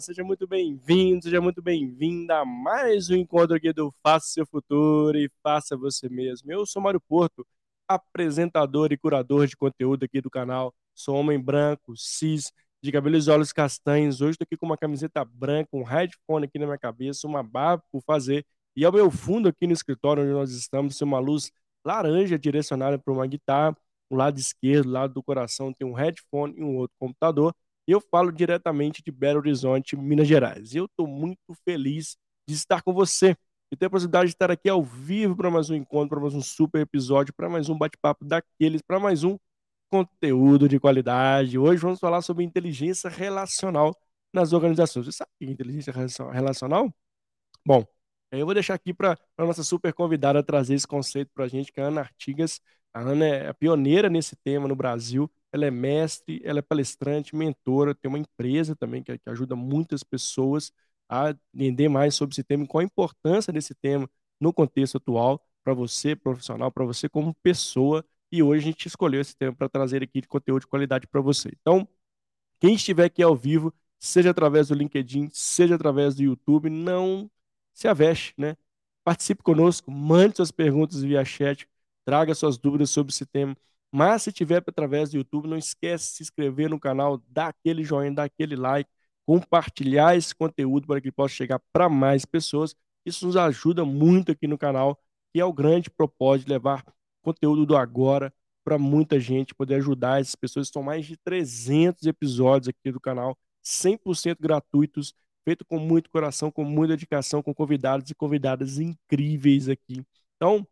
Seja muito bem-vindo, seja muito bem-vinda a mais um encontro aqui do Faça Seu Futuro e Faça Você Mesmo. Eu sou Mário Porto, apresentador e curador de conteúdo aqui do canal. Sou homem branco, cis, de cabelos e olhos castanhos. Hoje estou aqui com uma camiseta branca, um headphone aqui na minha cabeça, uma barba por fazer. E ao meu fundo aqui no escritório onde nós estamos, tem uma luz laranja direcionada para uma guitarra. O lado esquerdo, o lado do coração, tem um headphone e um outro computador. Eu falo diretamente de Belo Horizonte, Minas Gerais. Eu estou muito feliz de estar com você e ter a possibilidade de estar aqui ao vivo para mais um encontro, para mais um super episódio, para mais um bate-papo daqueles, para mais um conteúdo de qualidade. Hoje vamos falar sobre inteligência relacional nas organizações. Você sabe o que é inteligência relacional? Bom, eu vou deixar aqui para a nossa super convidada trazer esse conceito para a gente, que é a Ana Artigas. A Ana é a pioneira nesse tema no Brasil. Ela é mestre, ela é palestrante, mentora, tem uma empresa também que, que ajuda muitas pessoas a entender mais sobre esse tema e qual a importância desse tema no contexto atual para você, profissional, para você como pessoa. E hoje a gente escolheu esse tema para trazer aqui de conteúdo de qualidade para você. Então, quem estiver aqui ao vivo, seja através do LinkedIn, seja através do YouTube, não se aveste, né? Participe conosco, mande suas perguntas via chat, traga suas dúvidas sobre esse tema. Mas se tiver através do YouTube, não esquece de se inscrever no canal, dar aquele joinha, dar aquele like, compartilhar esse conteúdo para que possa chegar para mais pessoas. Isso nos ajuda muito aqui no canal, que é o grande propósito de levar conteúdo do agora para muita gente, poder ajudar essas pessoas. São mais de 300 episódios aqui do canal, 100% gratuitos, feito com muito coração, com muita dedicação, com convidados e convidadas incríveis aqui. Então,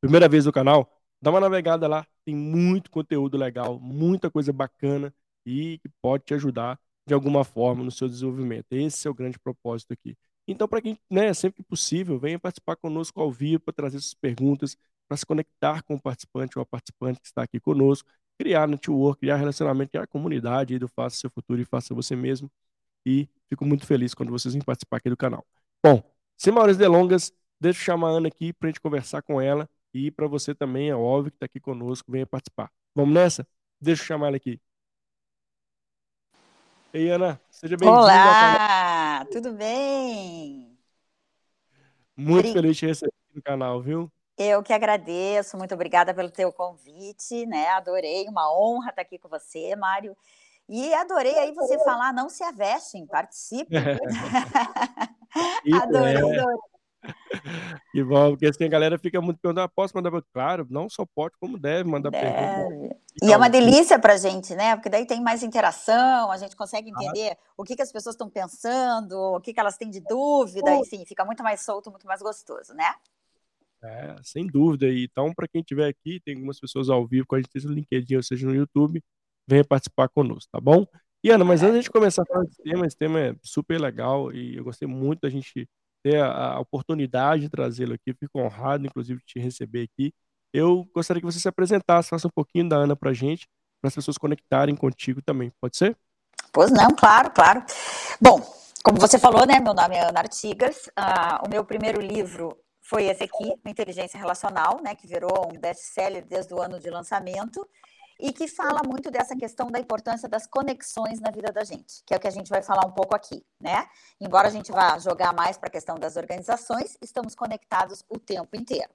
primeira vez no canal, dá uma navegada lá, tem muito conteúdo legal, muita coisa bacana e que pode te ajudar de alguma forma no seu desenvolvimento. Esse é o grande propósito aqui. Então, para quem, né, sempre que possível, venha participar conosco ao vivo para trazer suas perguntas, para se conectar com o participante ou a participante que está aqui conosco, criar network, criar relacionamento, criar comunidade do Faça Seu Futuro e Faça Você Mesmo. E fico muito feliz quando vocês vêm participar aqui do canal. Bom, sem maiores delongas, deixa eu chamar a Ana aqui para a gente conversar com ela. E para você também, é óbvio que está aqui conosco, venha participar. Vamos nessa? Deixa eu chamar ela aqui. Ei, Ana, seja bem-vinda. Olá, tudo bem? Muito feliz de receber aqui no canal, viu? Eu que agradeço, muito obrigada pelo teu convite, né? Adorei, uma honra estar aqui com você, Mário. E adorei aí você falar, não se avestem, participe. adorei, é. adorei. Que bom, porque assim a galera fica muito perguntando, ah, posso mandar? Claro, não só pode, como deve mandar deve. pergunta. E é uma delícia para a gente, né? Porque daí tem mais interação, a gente consegue entender ah. o que, que as pessoas estão pensando, o que, que elas têm de dúvida, enfim, fica muito mais solto, muito mais gostoso, né? É, sem dúvida. Então, para quem estiver aqui, tem algumas pessoas ao vivo com a gente, seja no LinkedIn ou seja no YouTube, venha participar conosco, tá bom? E Ana, mas antes de começar a falar desse tema, esse tema é super legal e eu gostei muito da gente ter a, oportunidade de trazê-lo aqui. Fico honrado, inclusive, de te receber aqui. Eu gostaria que você se apresentasse, faça um pouquinho da Ana para a gente, para as pessoas conectarem contigo também. Pode ser? Pois não, claro, claro. Bom, como você falou, né? Meu nome é Ana Artigas. Ah, o meu primeiro livro foi esse aqui, Inteligência Relacional, né? Que virou um best-seller desde o ano de lançamento e que fala muito dessa questão da importância das conexões na vida da gente, que é o que a gente vai falar um pouco aqui, né? Embora a gente vá jogar mais para a questão das organizações, estamos conectados o tempo inteiro.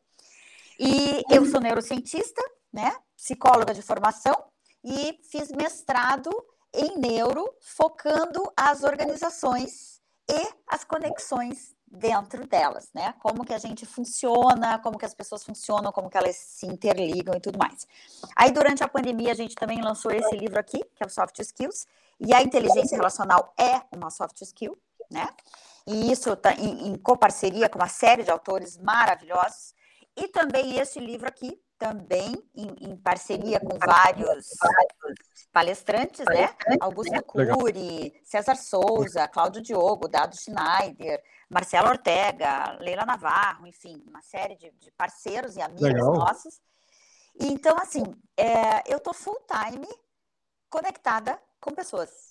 E eu sou neurocientista, né? Psicóloga de formação e fiz mestrado em neuro, focando as organizações e as conexões dentro delas, né? Como que a gente funciona, como que as pessoas funcionam, como que elas se interligam e tudo mais. Aí durante a pandemia a gente também lançou esse livro aqui, que é o Soft Skills, e a inteligência relacional é uma soft skill, né? E isso tá em, em coparceria com uma série de autores maravilhosos. E também esse livro aqui, também em, em parceria com vários, palestrantes, né? Augusto Cury, César Souza, Cláudio Diogo, Dado Schneider, Marcela Ortega, Leila Navarro, enfim, uma série de, de parceiros e amigos Legal. nossos. Então, assim, é, eu estou full time conectada com pessoas.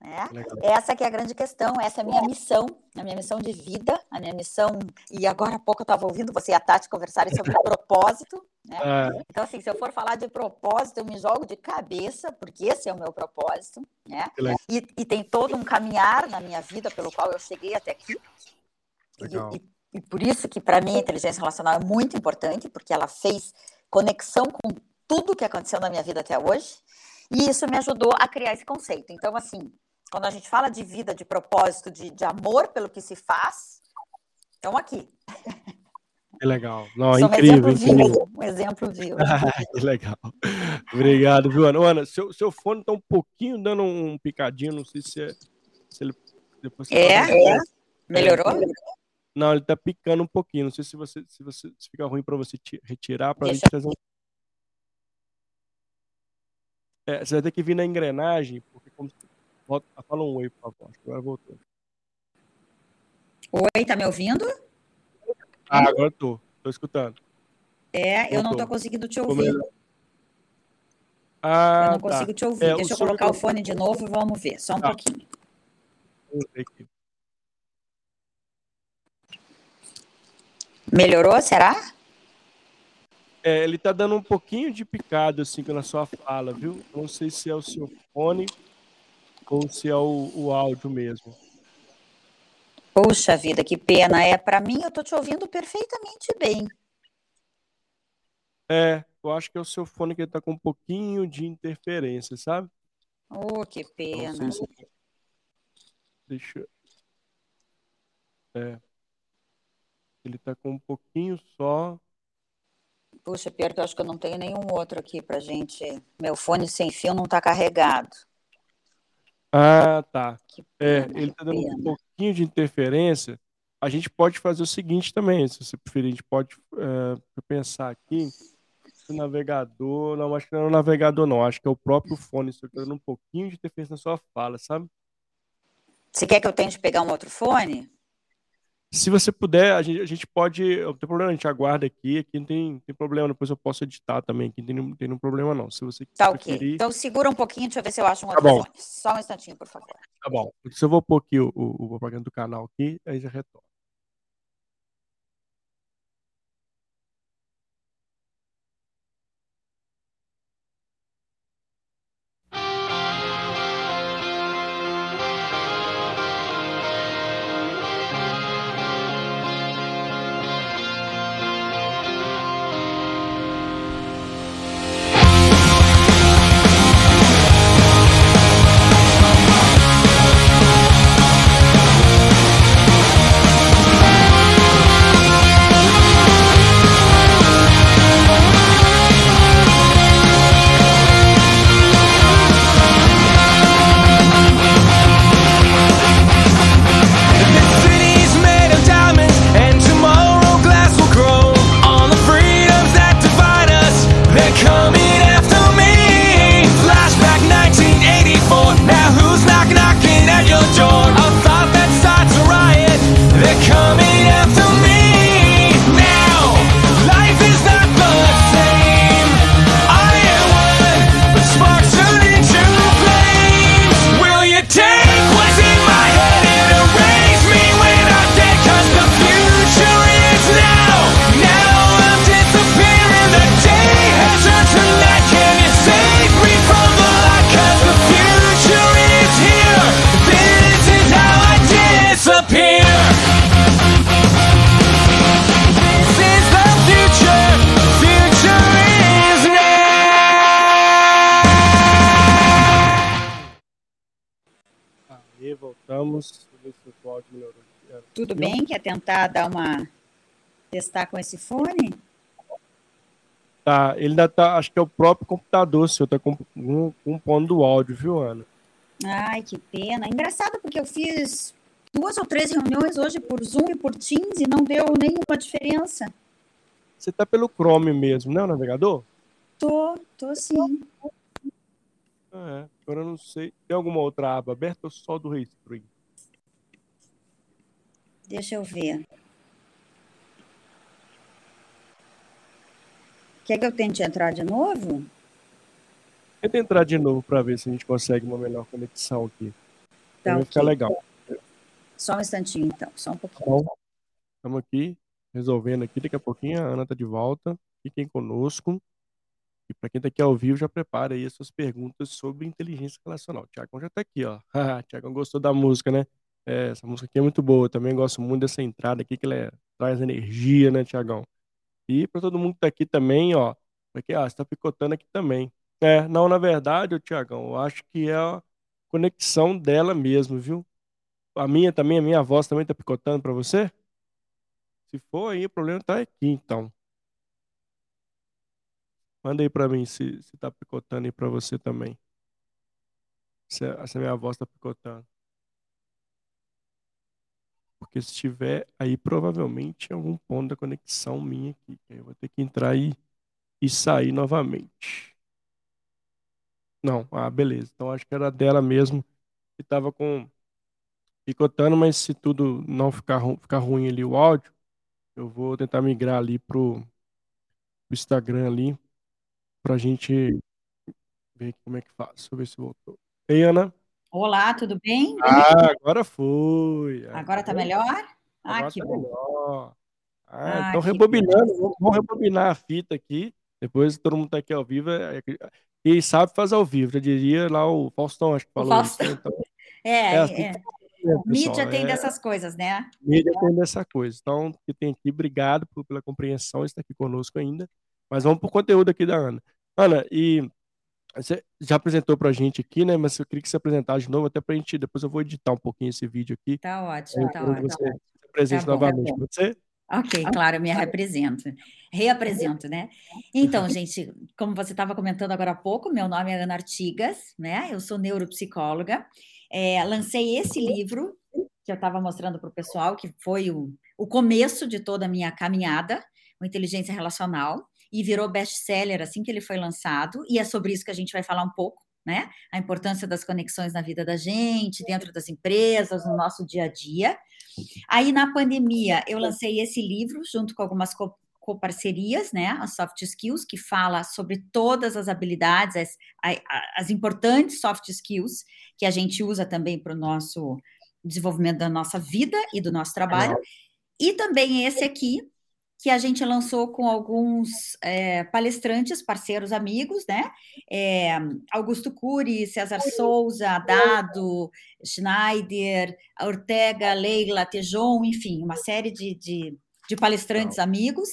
Né? Essa que é a grande questão, essa é a minha missão, a minha missão de vida, a minha missão, e agora há pouco eu estava ouvindo você e a Tati conversarem sobre propósito, né? É. Então, assim, se eu for falar de propósito, eu me jogo de cabeça, porque esse é o meu propósito, né? E, e, tem todo um caminhar na minha vida pelo qual eu cheguei até aqui. E, e, e por isso que, para mim, a inteligência relacional é muito importante, porque ela fez conexão com tudo que aconteceu na minha vida até hoje, e isso me ajudou a criar esse conceito. Então, assim, quando a gente fala de vida, de propósito, de, de amor pelo que se faz, estão aqui. Que legal. Não, Sou incrível, um exemplo incrível. vivo. Um exemplo vivo. que legal. Obrigado, viu, Ana? Ana, seu, seu fone está um pouquinho dando um picadinho, não sei se, é, se ele... Depois é? é? Melhorou? Não, ele está picando um pouquinho. Não sei se você se você se fica ruim para você retirar para a gente trazer um... É, você vai ter que vir na engrenagem, porque como Volta, fala um oi, por favor. Agora voltou. Oi, tá me ouvindo? Ah, agora tô. Tô escutando. É, voltou. eu não tô conseguindo te ouvir. Ah, eu não tá. consigo te ouvir. É, Deixa eu colocar o fone de novo e vamos ver. Só um tá. pouquinho. Melhorou, será? É, ele tá dando um pouquinho de picado assim na sua fala, viu? Não sei se é o seu fone ou se é o, o áudio mesmo. Poxa vida, que pena. É, para mim, eu tô te ouvindo perfeitamente bem. É, eu acho que é o seu fone que tá com um pouquinho de interferência, sabe? Oh, que pena. Se... Deixa. É. Ele tá com um pouquinho só. Puxa, pior que eu acho que eu não tenho nenhum outro aqui pra gente. Meu fone sem fio não tá carregado. Ah, tá. É, ele tá dando um pouquinho de interferência. A gente pode fazer o seguinte também, se você preferir, a gente pode é, pensar aqui. O navegador, não, acho que não é o navegador, não. Acho que é o próprio fone, só dando um pouquinho de interferência na sua fala, sabe? Você quer que eu tente pegar um outro fone? Se você puder, a gente, a gente pode. Não tem problema, a gente aguarda aqui. Aqui não tem, tem problema, depois eu posso editar também. Aqui não tem, não tem nenhum problema, não. Se você Tá ok. Preferir... Então segura um pouquinho, deixa eu ver se eu acho um tá outro tá. Só um instantinho, por favor. Tá bom. Se eu vou pôr aqui o, o, o propaganda do canal aqui, aí já retorno. Tudo bem? Quer tentar dar uma. testar com esse fone? Tá, ele ainda tá. Acho que é o próprio computador, seu, tá compondo o áudio, viu, Ana? Ai, que pena. Engraçado, porque eu fiz duas ou três reuniões hoje por Zoom e por Teams e não deu nenhuma diferença. Você tá pelo Chrome mesmo, né, o navegador? Tô, tô sim. É, agora eu não sei. Tem alguma outra aba aberta ou só do Restream? Deixa eu ver. Quer que eu tente entrar de novo? Tenta entrar de novo para ver se a gente consegue uma melhor conexão aqui. Tá vai ficar legal. Só um instantinho, então. Só um pouquinho. Estamos aqui resolvendo aqui. Daqui a pouquinho a Ana está de volta. Fiquem conosco. E para quem está aqui ao vivo, já prepara aí as suas perguntas sobre inteligência relacional. O Tiagão já está aqui, ó. Tiagão gostou da música, né? É, essa música aqui é muito boa. Eu também gosto muito dessa entrada aqui, que ela é, traz energia, né, Tiagão? E para todo mundo que está aqui também, ó. Porque, ah, você está picotando aqui também. É, não, na verdade, Tiagão, eu acho que é a conexão dela mesmo, viu? A minha também, a minha voz também está picotando para você? Se for aí, o problema está aqui, então. Manda aí para mim se, se tá picotando aí para você também. Se, se a minha voz está picotando. Porque se tiver aí, provavelmente é algum ponto da conexão minha aqui. Que eu vou ter que entrar aí e sair novamente. Não, ah, beleza. Então acho que era dela mesmo que estava com picotando, mas se tudo não ficar, ficar ruim ali o áudio, eu vou tentar migrar ali pro Instagram ali pra gente ver como é que faz. Deixa eu ver se voltou. Ei, Ana. Olá, tudo bem? Ah, agora foi. Agora tá melhor? Ah, agora que tá bom. Melhor. Ah, ah, então rebobinando, vamos rebobinar a fita aqui. Depois todo mundo tá aqui ao vivo. Quem é, sabe faz ao vivo. Já diria lá o Faustão, acho que falou o Faustão. isso. Então, é, é, assim é. É, mídia tem é, dessas coisas, né? Mídia tem dessa coisa. Então, que tem aqui, obrigado por, pela compreensão, está aqui conosco ainda. Mas vamos para o conteúdo aqui da Ana. Ana, e você já apresentou para a gente aqui, né? Mas eu queria que você apresentasse de novo, até para a gente. Depois eu vou editar um pouquinho esse vídeo aqui. Tá ótimo, tá ótimo. Você se apresente tá novamente. Tá você? Ok, claro, eu me represento. Reapresento, né? Então, gente, como você estava comentando agora há pouco, meu nome é Ana Artigas, né? Eu sou neuropsicóloga. É, lancei esse livro que eu estava mostrando para o pessoal, que foi o, o começo de toda a minha caminhada, o Inteligência Relacional, e virou best-seller assim que ele foi lançado, e é sobre isso que a gente vai falar um pouco, né? A importância das conexões na vida da gente, dentro das empresas, no nosso dia a dia. Aí, na pandemia, eu lancei esse livro junto com algumas com parcerias, né, a Soft Skills, que fala sobre todas as habilidades, as, as importantes soft skills que a gente usa também para o nosso desenvolvimento da nossa vida e do nosso trabalho. E também esse aqui, que a gente lançou com alguns é, palestrantes, parceiros, amigos, né? É, Augusto Cury, César Souza, Dado, Schneider, Ortega, Leila, Tejon, enfim, uma série de, de de palestrantes amigos.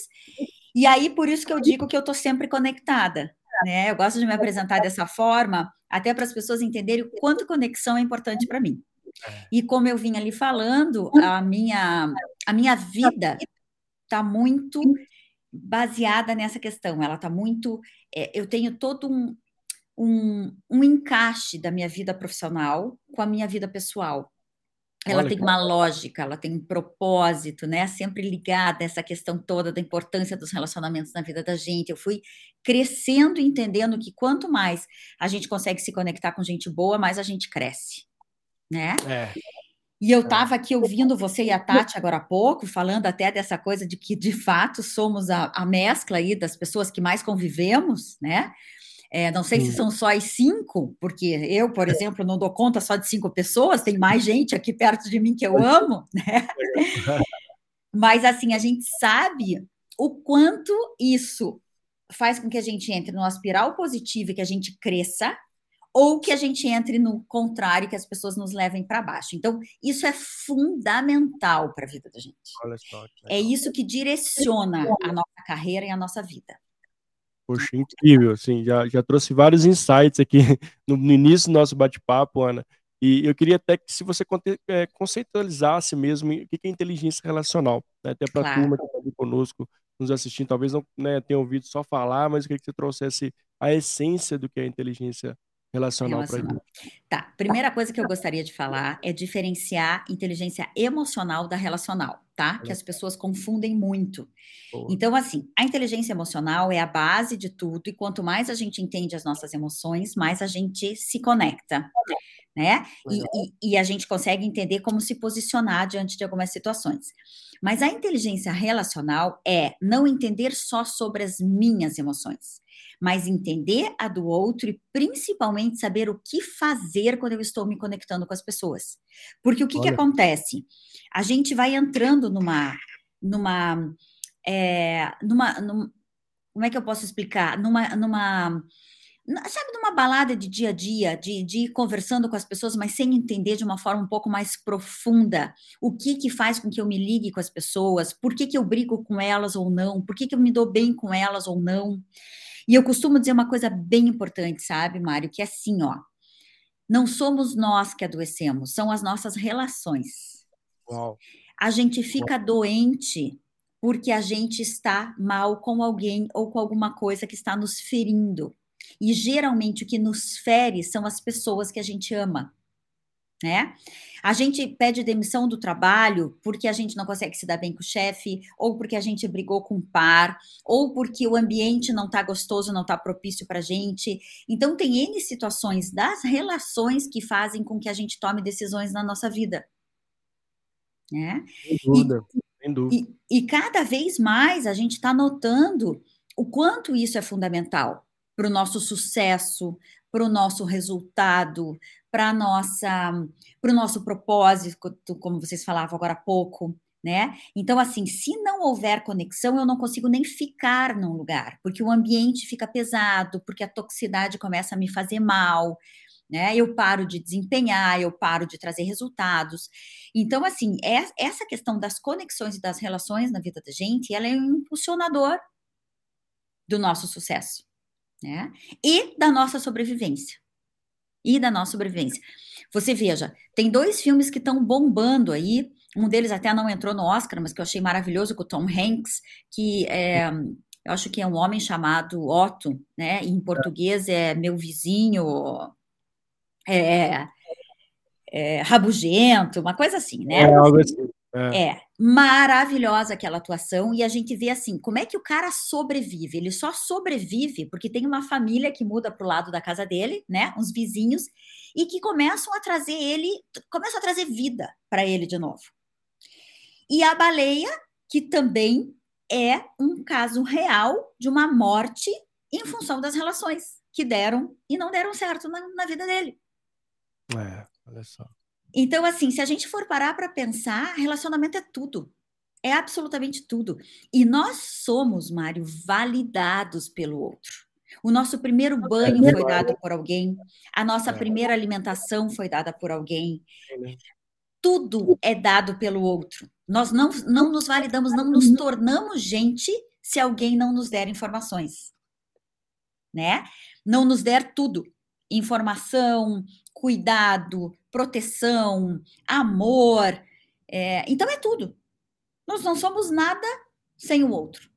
E aí, por isso que eu digo que eu estou sempre conectada. Né? Eu gosto de me apresentar dessa forma, até para as pessoas entenderem o quanto conexão é importante para mim. É. E como eu vim ali falando, a minha, a minha vida está muito baseada nessa questão. Ela está muito. É, eu tenho todo um, um, um encaixe da minha vida profissional com a minha vida pessoal. Ela Olha, tem uma lógica, ela tem um propósito, né? Sempre ligada a essa questão toda da importância dos relacionamentos na vida da gente. Eu fui crescendo entendendo que quanto mais a gente consegue se conectar com gente boa, mais a gente cresce, né? É. E eu estava é. aqui ouvindo você e a Tati agora há pouco, falando até dessa coisa de que, de fato, somos a, a mescla aí das pessoas que mais convivemos, né? É, não sei se são só as cinco, porque eu, por exemplo, não dou conta só de cinco pessoas, tem mais gente aqui perto de mim que eu amo, né? Mas assim, a gente sabe o quanto isso faz com que a gente entre numa espiral positiva e que a gente cresça, ou que a gente entre no contrário, que as pessoas nos levem para baixo. Então, isso é fundamental para a vida da gente. É isso que direciona a nossa carreira e a nossa vida. Poxa, incrível, assim, já, já trouxe vários insights aqui no, no início do nosso bate-papo, Ana. E eu queria até que se você é, conceitualizasse mesmo o que é inteligência relacional, né? até para a claro. turma que está aqui conosco, nos assistindo, talvez não né, tenha ouvido só falar, mas eu queria que você trouxesse a essência do que é inteligência relacional, relacional. para Tá, primeira coisa que eu gostaria de falar é diferenciar inteligência emocional da relacional, tá? Que as pessoas confundem muito. Boa. Então, assim, a inteligência emocional é a base de tudo, e quanto mais a gente entende as nossas emoções, mais a gente se conecta. Né? E, e, e, a gente consegue entender como se posicionar diante de algumas situações. Mas a inteligência relacional é não entender só sobre as minhas emoções, mas entender a do outro e principalmente saber o que fazer quando eu estou me conectando com as pessoas. Porque o que, que acontece? A gente vai entrando numa. numa é, numa, numa, como é que eu posso explicar? Numa, numa sabe, numa balada de dia a dia, de, de ir conversando com as pessoas, mas sem entender de uma forma um pouco mais profunda o que que faz com que eu me ligue com as pessoas, por que que eu brigo com elas ou não, por que que eu me dou bem com elas ou não. E eu costumo dizer uma coisa bem importante, sabe, Mário, que é assim, ó, não somos nós que adoecemos, são as nossas relações. Uau. A gente fica Uau. doente porque a gente está mal com alguém ou com alguma coisa que está nos ferindo. E geralmente o que nos fere são as pessoas que a gente ama. Né? A gente pede demissão do trabalho porque a gente não consegue se dar bem com o chefe, ou porque a gente brigou com o par, ou porque o ambiente não está gostoso, não está propício para a gente. Então, tem N situações das relações que fazem com que a gente tome decisões na nossa vida. Né? Sem dúvida. E, Sem dúvida. E, e cada vez mais a gente está notando o quanto isso é fundamental para o nosso sucesso, para o nosso resultado, para nossa, para o nosso propósito, como vocês falavam agora há pouco, né? Então, assim, se não houver conexão, eu não consigo nem ficar num lugar, porque o ambiente fica pesado, porque a toxicidade começa a me fazer mal, né? Eu paro de desempenhar, eu paro de trazer resultados. Então, assim, é, essa questão das conexões e das relações na vida da gente, ela é um impulsionador do nosso sucesso né? E da nossa sobrevivência. E da nossa sobrevivência. Você veja, tem dois filmes que estão bombando aí. Um deles até não entrou no Oscar, mas que eu achei maravilhoso, com o Tom Hanks, que é, eu acho que é um homem chamado Otto, né? em português é meu vizinho, é, é, rabugento, uma coisa assim, né? É, algo assim. É. é. maravilhosa aquela atuação e a gente vê assim, como é que o cara sobrevive? Ele só sobrevive porque tem uma família que muda para o lado da casa dele, né? Uns vizinhos e que começam a trazer ele, começam a trazer vida para ele de novo. E a baleia, que também é um caso real de uma morte em função das relações que deram e não deram certo na, na vida dele. É, olha só. Então, assim, se a gente for parar para pensar, relacionamento é tudo. É absolutamente tudo. E nós somos, Mário, validados pelo outro. O nosso primeiro banho foi dado por alguém, a nossa é. primeira alimentação foi dada por alguém. Tudo é dado pelo outro. Nós não, não nos validamos, não nos tornamos gente se alguém não nos der informações. Né? Não nos der tudo. Informação, cuidado, proteção, amor. É, então é tudo. Nós não somos nada sem o outro.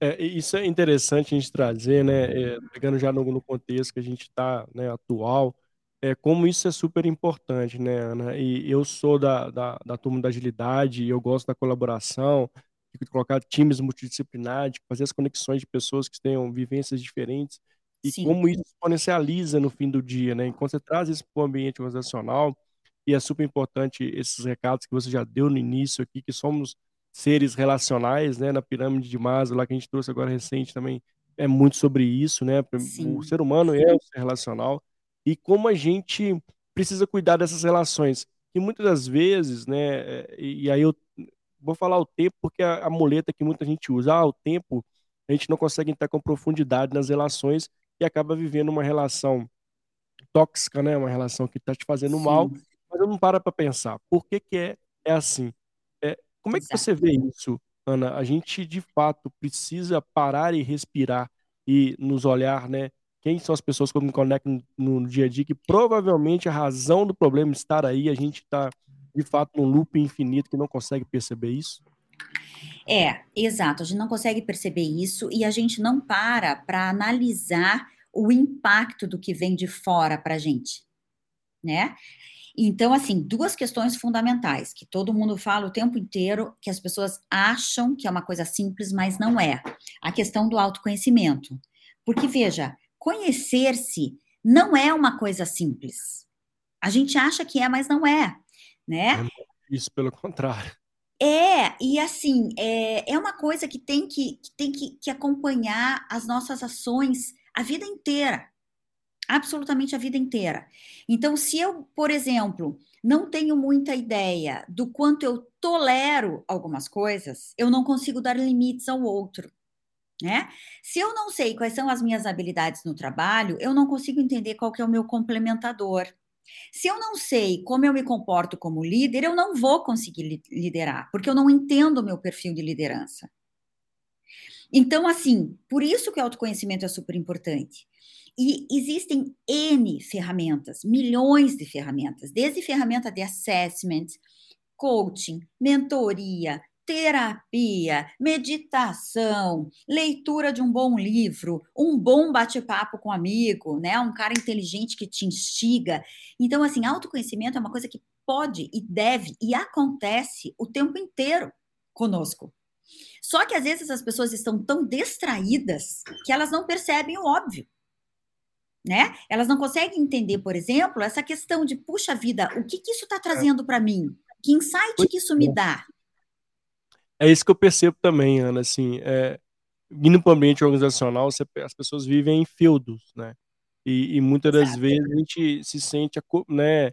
É, isso é interessante a gente trazer, né? É, pegando já no, no, contexto que a gente está né, atual, é, como isso é super importante, né, Ana? E eu sou da, da, da turma da agilidade, eu gosto da colaboração, de colocar times multidisciplinares, fazer as conexões de pessoas que tenham vivências diferentes e Sim. como isso exponencializa no fim do dia, né? Enquanto você traz isso para o ambiente organizacional, e é super importante esses recados que você já deu no início aqui, que somos seres relacionais, né? Na pirâmide de Maslow, lá que a gente trouxe agora recente também, é muito sobre isso, né? Sim. O ser humano é um ser relacional e como a gente precisa cuidar dessas relações, que muitas das vezes, né? É, e aí eu vou falar o tempo porque é a muleta que muita gente usa, ah, o tempo a gente não consegue entrar com profundidade nas relações e acaba vivendo uma relação tóxica, né? Uma relação que está te fazendo Sim. mal, mas eu não para para pensar. Por que, que é, é assim? É, como é que Exato. você vê isso, Ana? A gente, de fato, precisa parar e respirar e nos olhar, né? Quem são as pessoas que eu me conecto no, no dia a dia, que provavelmente a razão do problema estar aí, a gente está, de fato, num loop infinito que não consegue perceber isso? É, exato. A gente não consegue perceber isso e a gente não para para analisar o impacto do que vem de fora para a gente, né? Então, assim, duas questões fundamentais que todo mundo fala o tempo inteiro, que as pessoas acham que é uma coisa simples, mas não é. A questão do autoconhecimento. Porque, veja, conhecer-se não é uma coisa simples. A gente acha que é, mas não é, né? É isso, pelo contrário. É, e assim, é, é uma coisa que tem que, que tem que, que acompanhar as nossas ações a vida inteira. Absolutamente a vida inteira. Então, se eu, por exemplo, não tenho muita ideia do quanto eu tolero algumas coisas, eu não consigo dar limites ao outro. Né? Se eu não sei quais são as minhas habilidades no trabalho, eu não consigo entender qual que é o meu complementador. Se eu não sei como eu me comporto como líder, eu não vou conseguir liderar, porque eu não entendo o meu perfil de liderança. Então, assim, por isso que o autoconhecimento é super importante. E existem N ferramentas, milhões de ferramentas, desde ferramenta de assessment, coaching, mentoria, terapia, meditação, leitura de um bom livro, um bom bate-papo com um amigo, né? Um cara inteligente que te instiga. Então, assim, autoconhecimento é uma coisa que pode e deve e acontece o tempo inteiro conosco. Só que às vezes as pessoas estão tão distraídas que elas não percebem o óbvio. Né? Elas não conseguem entender, por exemplo, essa questão de, puxa vida, o que, que isso está trazendo para mim? Que insight que isso me dá? é isso que eu percebo também, Ana, assim, é, indo para o ambiente organizacional, você, as pessoas vivem em feudos, né? E, e muitas das vezes a gente se sente né,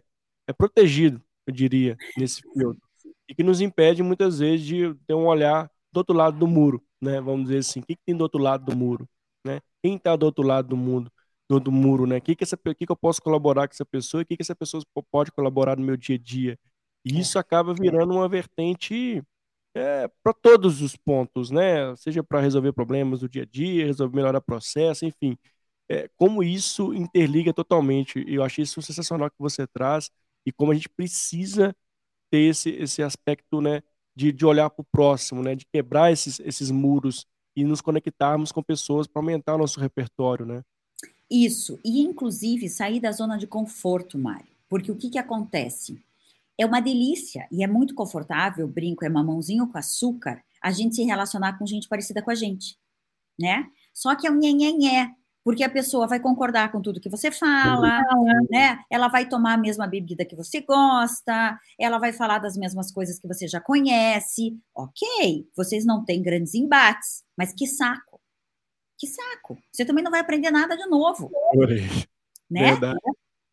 é protegido, eu diria, nesse feudo. E que nos impede muitas vezes de ter um olhar do outro lado do muro, né? Vamos dizer assim, o que, que tem do outro lado do muro, né? Quem está do outro lado do mundo, do, do muro, né? O que que, essa, que, que eu posso colaborar com essa pessoa? O que, que essa pessoa pode colaborar no meu dia a dia? E é. isso acaba virando uma vertente é, para todos os pontos, né? Seja para resolver problemas do dia a dia, resolver melhorar processo, enfim. É, como isso interliga totalmente. Eu achei isso sensacional que você traz e como a gente precisa ter esse, esse aspecto, né? De, de olhar para o próximo, né? De quebrar esses, esses muros e nos conectarmos com pessoas para aumentar o nosso repertório, né? Isso. E, inclusive, sair da zona de conforto, Mário. Porque o que, que acontece? é uma delícia e é muito confortável, brinco, é mamãozinho com açúcar, a gente se relacionar com gente parecida com a gente, né? Só que é um nhenhenhé, porque a pessoa vai concordar com tudo que você fala, né? Ela vai tomar a mesma bebida que você gosta, ela vai falar das mesmas coisas que você já conhece. Ok, vocês não têm grandes embates, mas que saco. Que saco. Você também não vai aprender nada de novo. Né? Verdade.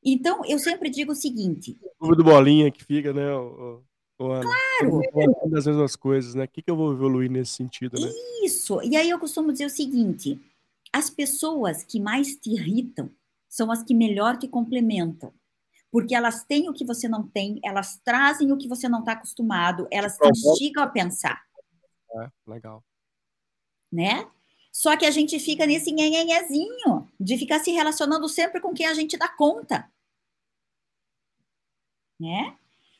Então, eu sempre digo o seguinte. O do bolinha que fica, né? O, o Ana, claro! Das mesmas coisas, né? O que, que eu vou evoluir nesse sentido, né? Isso! E aí eu costumo dizer o seguinte: as pessoas que mais te irritam são as que melhor te complementam. Porque elas têm o que você não tem, elas trazem o que você não está acostumado, elas te instigam a pensar. É, legal. Né? Só que a gente fica nesse nhenhenhezinho de ficar se relacionando sempre com quem a gente dá conta né?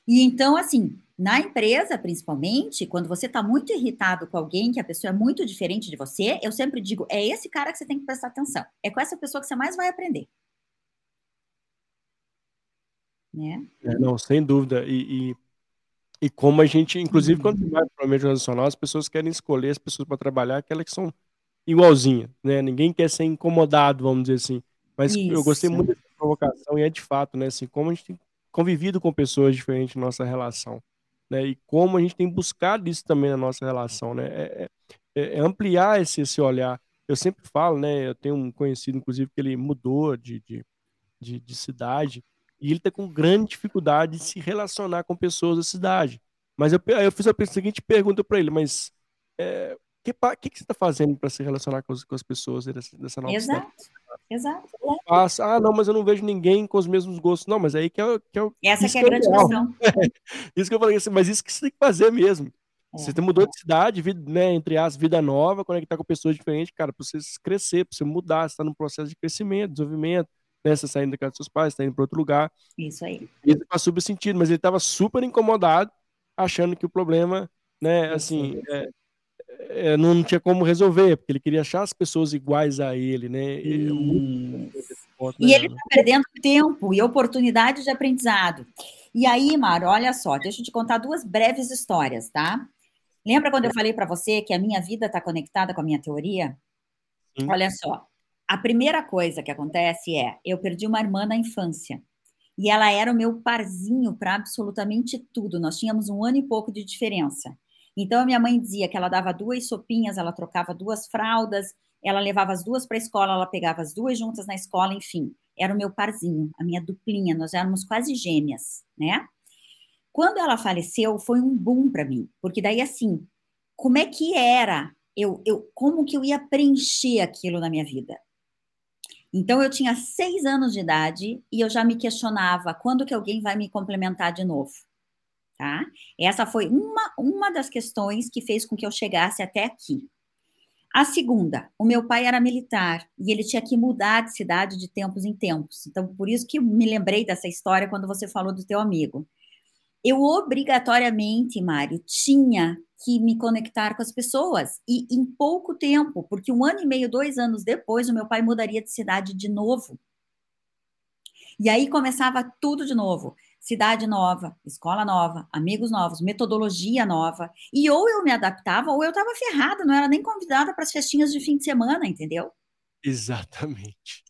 E então, assim, na empresa, principalmente, quando você está muito irritado com alguém, que a pessoa é muito diferente de você, eu sempre digo, é esse cara que você tem que prestar atenção. É com essa pessoa que você mais vai aprender. Né? É, não, sem dúvida. E, e, e, como a gente, inclusive, quando uhum. vai para o meio nacional, as pessoas querem escolher as pessoas para trabalhar, aquelas que são igualzinhas, né? Ninguém quer ser incomodado, vamos dizer assim. Mas Isso. eu gostei muito dessa provocação e é de fato, né? Assim, como a gente tem convivido com pessoas diferentes na nossa relação, né? E como a gente tem buscado isso também na nossa relação, né? É, é, é ampliar esse, esse olhar. Eu sempre falo, né? Eu tenho um conhecido, inclusive, que ele mudou de, de, de, de cidade e ele está com grande dificuldade de se relacionar com pessoas da cidade. Mas eu, eu fiz a seguinte pergunta para ele, mas é, que, que, que, você está fazendo para se relacionar com as, com as pessoas dessa, dessa nova Exato. cidade? Exato. Passa, ah, não, mas eu não vejo ninguém com os mesmos gostos. Não, mas aí que é, que é Essa que é a grande questão. isso que eu falei assim, mas isso que você tem que fazer mesmo. É. Você mudou de cidade, vida, né, entre as vida nova, conectar com pessoas diferentes, cara, para você crescer, para você mudar, você está num processo de crescimento, desenvolvimento, né, você saindo da casa dos seus pais, está indo para outro lugar. Isso aí. Isso faz super sentido, mas ele estava super incomodado, achando que o problema, né, assim, é, é, não tinha como resolver, porque ele queria achar as pessoas iguais a ele, né? E, ponto, né, e ele está perdendo tempo e oportunidade de aprendizado. E aí, Maro, olha só, deixa eu te contar duas breves histórias, tá? Lembra quando eu falei para você que a minha vida está conectada com a minha teoria? Sim. Olha só, a primeira coisa que acontece é, eu perdi uma irmã na infância. E ela era o meu parzinho para absolutamente tudo. Nós tínhamos um ano e pouco de diferença. Então, a minha mãe dizia que ela dava duas sopinhas, ela trocava duas fraldas, ela levava as duas para a escola, ela pegava as duas juntas na escola, enfim. Era o meu parzinho, a minha duplinha, nós éramos quase gêmeas, né? Quando ela faleceu, foi um boom para mim, porque daí, assim, como é que era? Eu, eu, como que eu ia preencher aquilo na minha vida? Então, eu tinha seis anos de idade e eu já me questionava quando que alguém vai me complementar de novo, tá? Essa foi uma, uma das questões que fez com que eu chegasse até aqui. A segunda, o meu pai era militar e ele tinha que mudar de cidade de tempos em tempos. Então, por isso que me lembrei dessa história quando você falou do teu amigo. Eu obrigatoriamente, Mário, tinha que me conectar com as pessoas. E em pouco tempo, porque um ano e meio, dois anos depois, o meu pai mudaria de cidade de novo. E aí começava tudo de novo. Cidade nova, escola nova, amigos novos, metodologia nova. E ou eu me adaptava ou eu estava ferrada, não era nem convidada para as festinhas de fim de semana, entendeu? Exatamente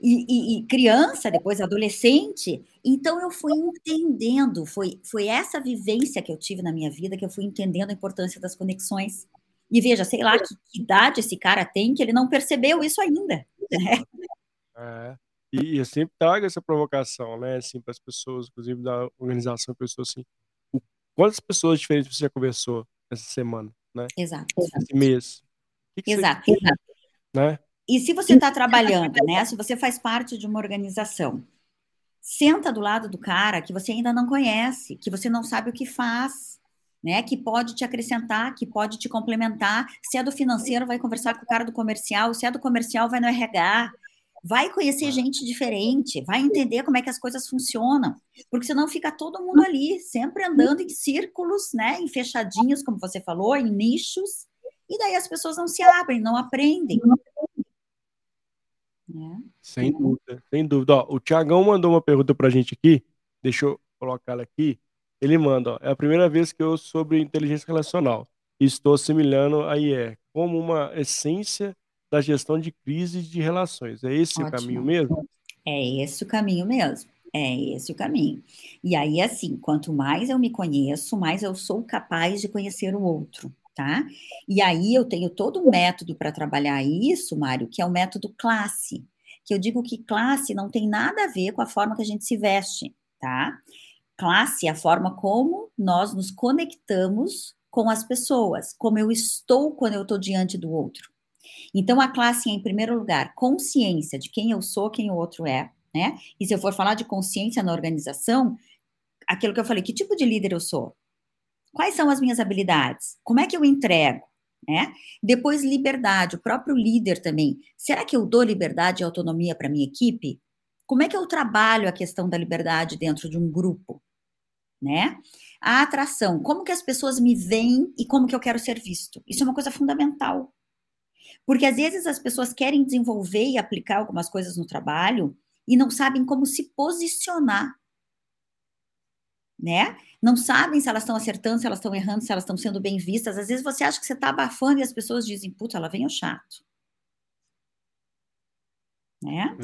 e, e, e, criança, depois adolescente. Então eu fui entendendo, foi, foi essa vivência que eu tive na minha vida que eu fui entendendo a importância das conexões. E veja, sei lá que, que idade esse cara tem que ele não percebeu isso ainda. Né? É. E, eu sempre trago essa provocação, né, assim, para as pessoas, inclusive da organização, pessoas assim, o, quantas pessoas diferentes você já conversou essa semana, né? Exato. Esse mês. Que que exato, você, exato. Né? E se você está trabalhando, né? Se você faz parte de uma organização, senta do lado do cara que você ainda não conhece, que você não sabe o que faz, né? Que pode te acrescentar, que pode te complementar. Se é do financeiro, vai conversar com o cara do comercial. Se é do comercial, vai no RH. Vai conhecer gente diferente, vai entender como é que as coisas funcionam, porque senão fica todo mundo ali, sempre andando em círculos, né? Em fechadinhos, como você falou, em nichos, e daí as pessoas não se abrem, não aprendem. Né? Sem dúvida, sem dúvida. Ó, o Tiagão mandou uma pergunta para a gente aqui, deixa eu colocar ela aqui. Ele manda, ó, é a primeira vez que eu sobre inteligência relacional e estou assimilando a IE como uma essência da gestão de crises de relações. É esse Ótimo. o caminho mesmo? É esse o caminho mesmo. É esse o caminho. E aí, assim, quanto mais eu me conheço, mais eu sou capaz de conhecer o outro tá? E aí eu tenho todo um método para trabalhar isso, Mário, que é o método classe, que eu digo que classe não tem nada a ver com a forma que a gente se veste, tá? Classe é a forma como nós nos conectamos com as pessoas, como eu estou quando eu estou diante do outro. Então, a classe é, em primeiro lugar, consciência de quem eu sou, quem o outro é, né? E se eu for falar de consciência na organização, aquilo que eu falei, que tipo de líder eu sou? Quais são as minhas habilidades? Como é que eu entrego? Né? Depois, liberdade, o próprio líder também. Será que eu dou liberdade e autonomia para minha equipe? Como é que eu trabalho a questão da liberdade dentro de um grupo? Né? A atração, como que as pessoas me veem e como que eu quero ser visto? Isso é uma coisa fundamental. Porque às vezes as pessoas querem desenvolver e aplicar algumas coisas no trabalho e não sabem como se posicionar né? Não sabem se elas estão acertando, se elas estão errando, se elas estão sendo bem vistas. Às vezes você acha que você está abafando e as pessoas dizem, puta, ela vem o chato. Né?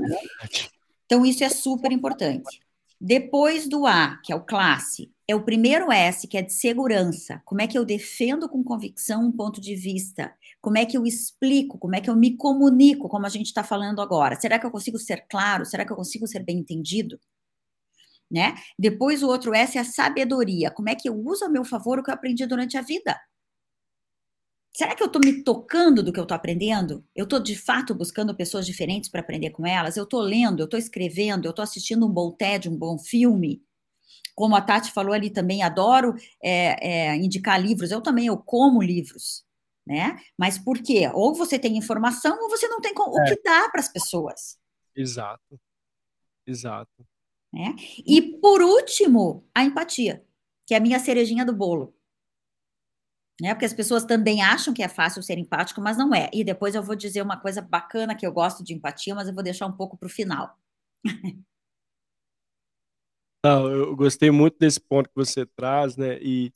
Então, isso é super importante. Depois do A, que é o classe, é o primeiro S, que é de segurança. Como é que eu defendo com convicção um ponto de vista? Como é que eu explico? Como é que eu me comunico, como a gente está falando agora? Será que eu consigo ser claro? Será que eu consigo ser bem entendido? né? Depois o outro S é a sabedoria. Como é que eu uso a meu favor o que eu aprendi durante a vida? Será que eu estou me tocando do que eu estou aprendendo? Eu estou de fato buscando pessoas diferentes para aprender com elas? Eu estou lendo, eu estou escrevendo, eu estou assistindo um bom TED, um bom filme. Como a Tati falou ali também, adoro é, é, indicar livros. Eu também eu como livros, né? Mas por quê? Ou você tem informação ou você não tem o é. que dar para as pessoas. Exato, exato. Né? E por último, a empatia, que é a minha cerejinha do bolo. Né? Porque as pessoas também acham que é fácil ser empático, mas não é. E depois eu vou dizer uma coisa bacana que eu gosto de empatia, mas eu vou deixar um pouco para o final. Não, eu gostei muito desse ponto que você traz, né? E,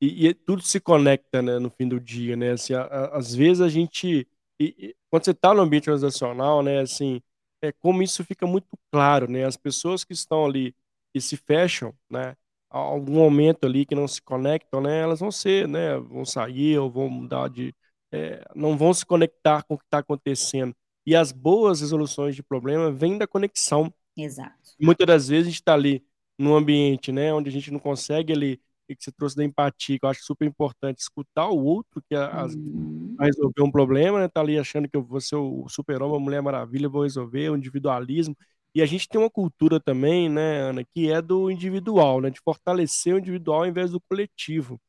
e, e tudo se conecta, né, no fim do dia, né? Assim, a, a, às vezes a gente, e, quando você está no ambiente organizacional, né, assim, é, como isso fica muito claro, né? As pessoas que estão ali e se fecham, né? algum momento ali que não se conectam, né? Elas vão ser, né? Vão sair ou vão mudar de, é, não vão se conectar com o que está acontecendo. E as boas resoluções de problema vêm da conexão. Exato. Muitas das vezes a gente está ali num ambiente, né? Onde a gente não consegue ali que você trouxe da empatia, que eu acho super importante, escutar o outro, que as, uhum. vai resolver um problema, né? Tá ali achando que eu vou ser o super-homem, a Mulher Maravilha, vou resolver, o individualismo. E a gente tem uma cultura também, né, Ana, que é do individual, né? De fortalecer o individual ao invés do coletivo.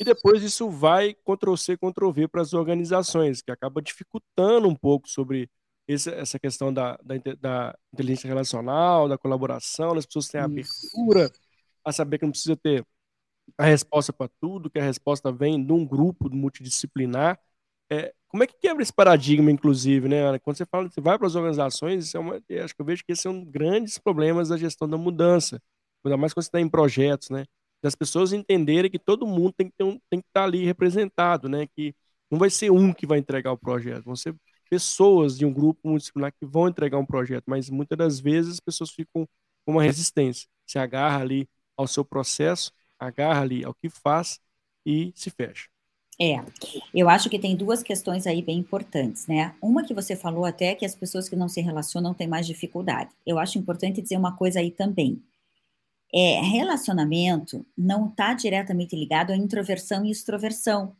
E depois isso vai Ctrl-C, Ctrl-V para as organizações, que acaba dificultando um pouco sobre esse, essa questão da, da, da, inteligência relacional, da colaboração, as pessoas têm abertura a saber que não precisa ter a resposta para tudo, que a resposta vem de um grupo multidisciplinar. É, como é que quebra esse paradigma, inclusive, né, Ana? Quando você fala, você vai para as organizações, isso é uma, acho que eu vejo que esse é dos grandes problemas da gestão da mudança, ainda mais quando você está em projetos, né? Das pessoas entenderem que todo mundo tem que, um, tem que estar tá ali representado, né? Que não vai ser um que vai entregar o projeto, vão ser pessoas de um grupo multidisciplinar que vão entregar um projeto, mas muitas das vezes as pessoas ficam com uma resistência, se agarra ali ao seu processo agarra ali ao que faz e se fecha. É, eu acho que tem duas questões aí bem importantes, né? Uma que você falou até que as pessoas que não se relacionam têm mais dificuldade. Eu acho importante dizer uma coisa aí também. É, relacionamento não está diretamente ligado à introversão e extroversão,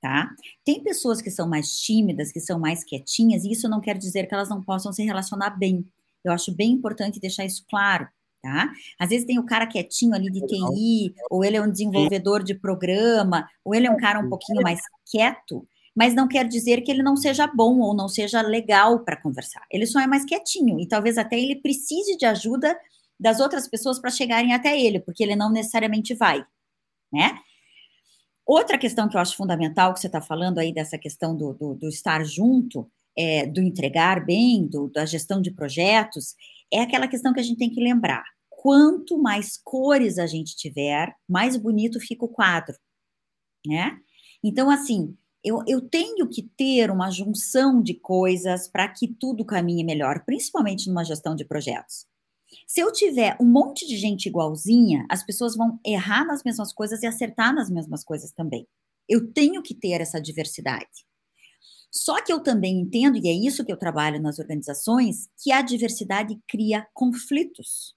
tá? Tem pessoas que são mais tímidas, que são mais quietinhas, e isso não quer dizer que elas não possam se relacionar bem. Eu acho bem importante deixar isso claro tá? Às vezes tem o cara quietinho ali de TI, ou ele é um desenvolvedor de programa, ou ele é um cara um pouquinho mais quieto, mas não quer dizer que ele não seja bom ou não seja legal para conversar. Ele só é mais quietinho e talvez até ele precise de ajuda das outras pessoas para chegarem até ele, porque ele não necessariamente vai, né? Outra questão que eu acho fundamental que você está falando aí dessa questão do, do, do estar junto, é, do entregar bem, do, da gestão de projetos, é aquela questão que a gente tem que lembrar quanto mais cores a gente tiver, mais bonito fica o quadro, né? Então, assim, eu, eu tenho que ter uma junção de coisas para que tudo caminhe melhor, principalmente numa gestão de projetos. Se eu tiver um monte de gente igualzinha, as pessoas vão errar nas mesmas coisas e acertar nas mesmas coisas também. Eu tenho que ter essa diversidade. Só que eu também entendo, e é isso que eu trabalho nas organizações, que a diversidade cria conflitos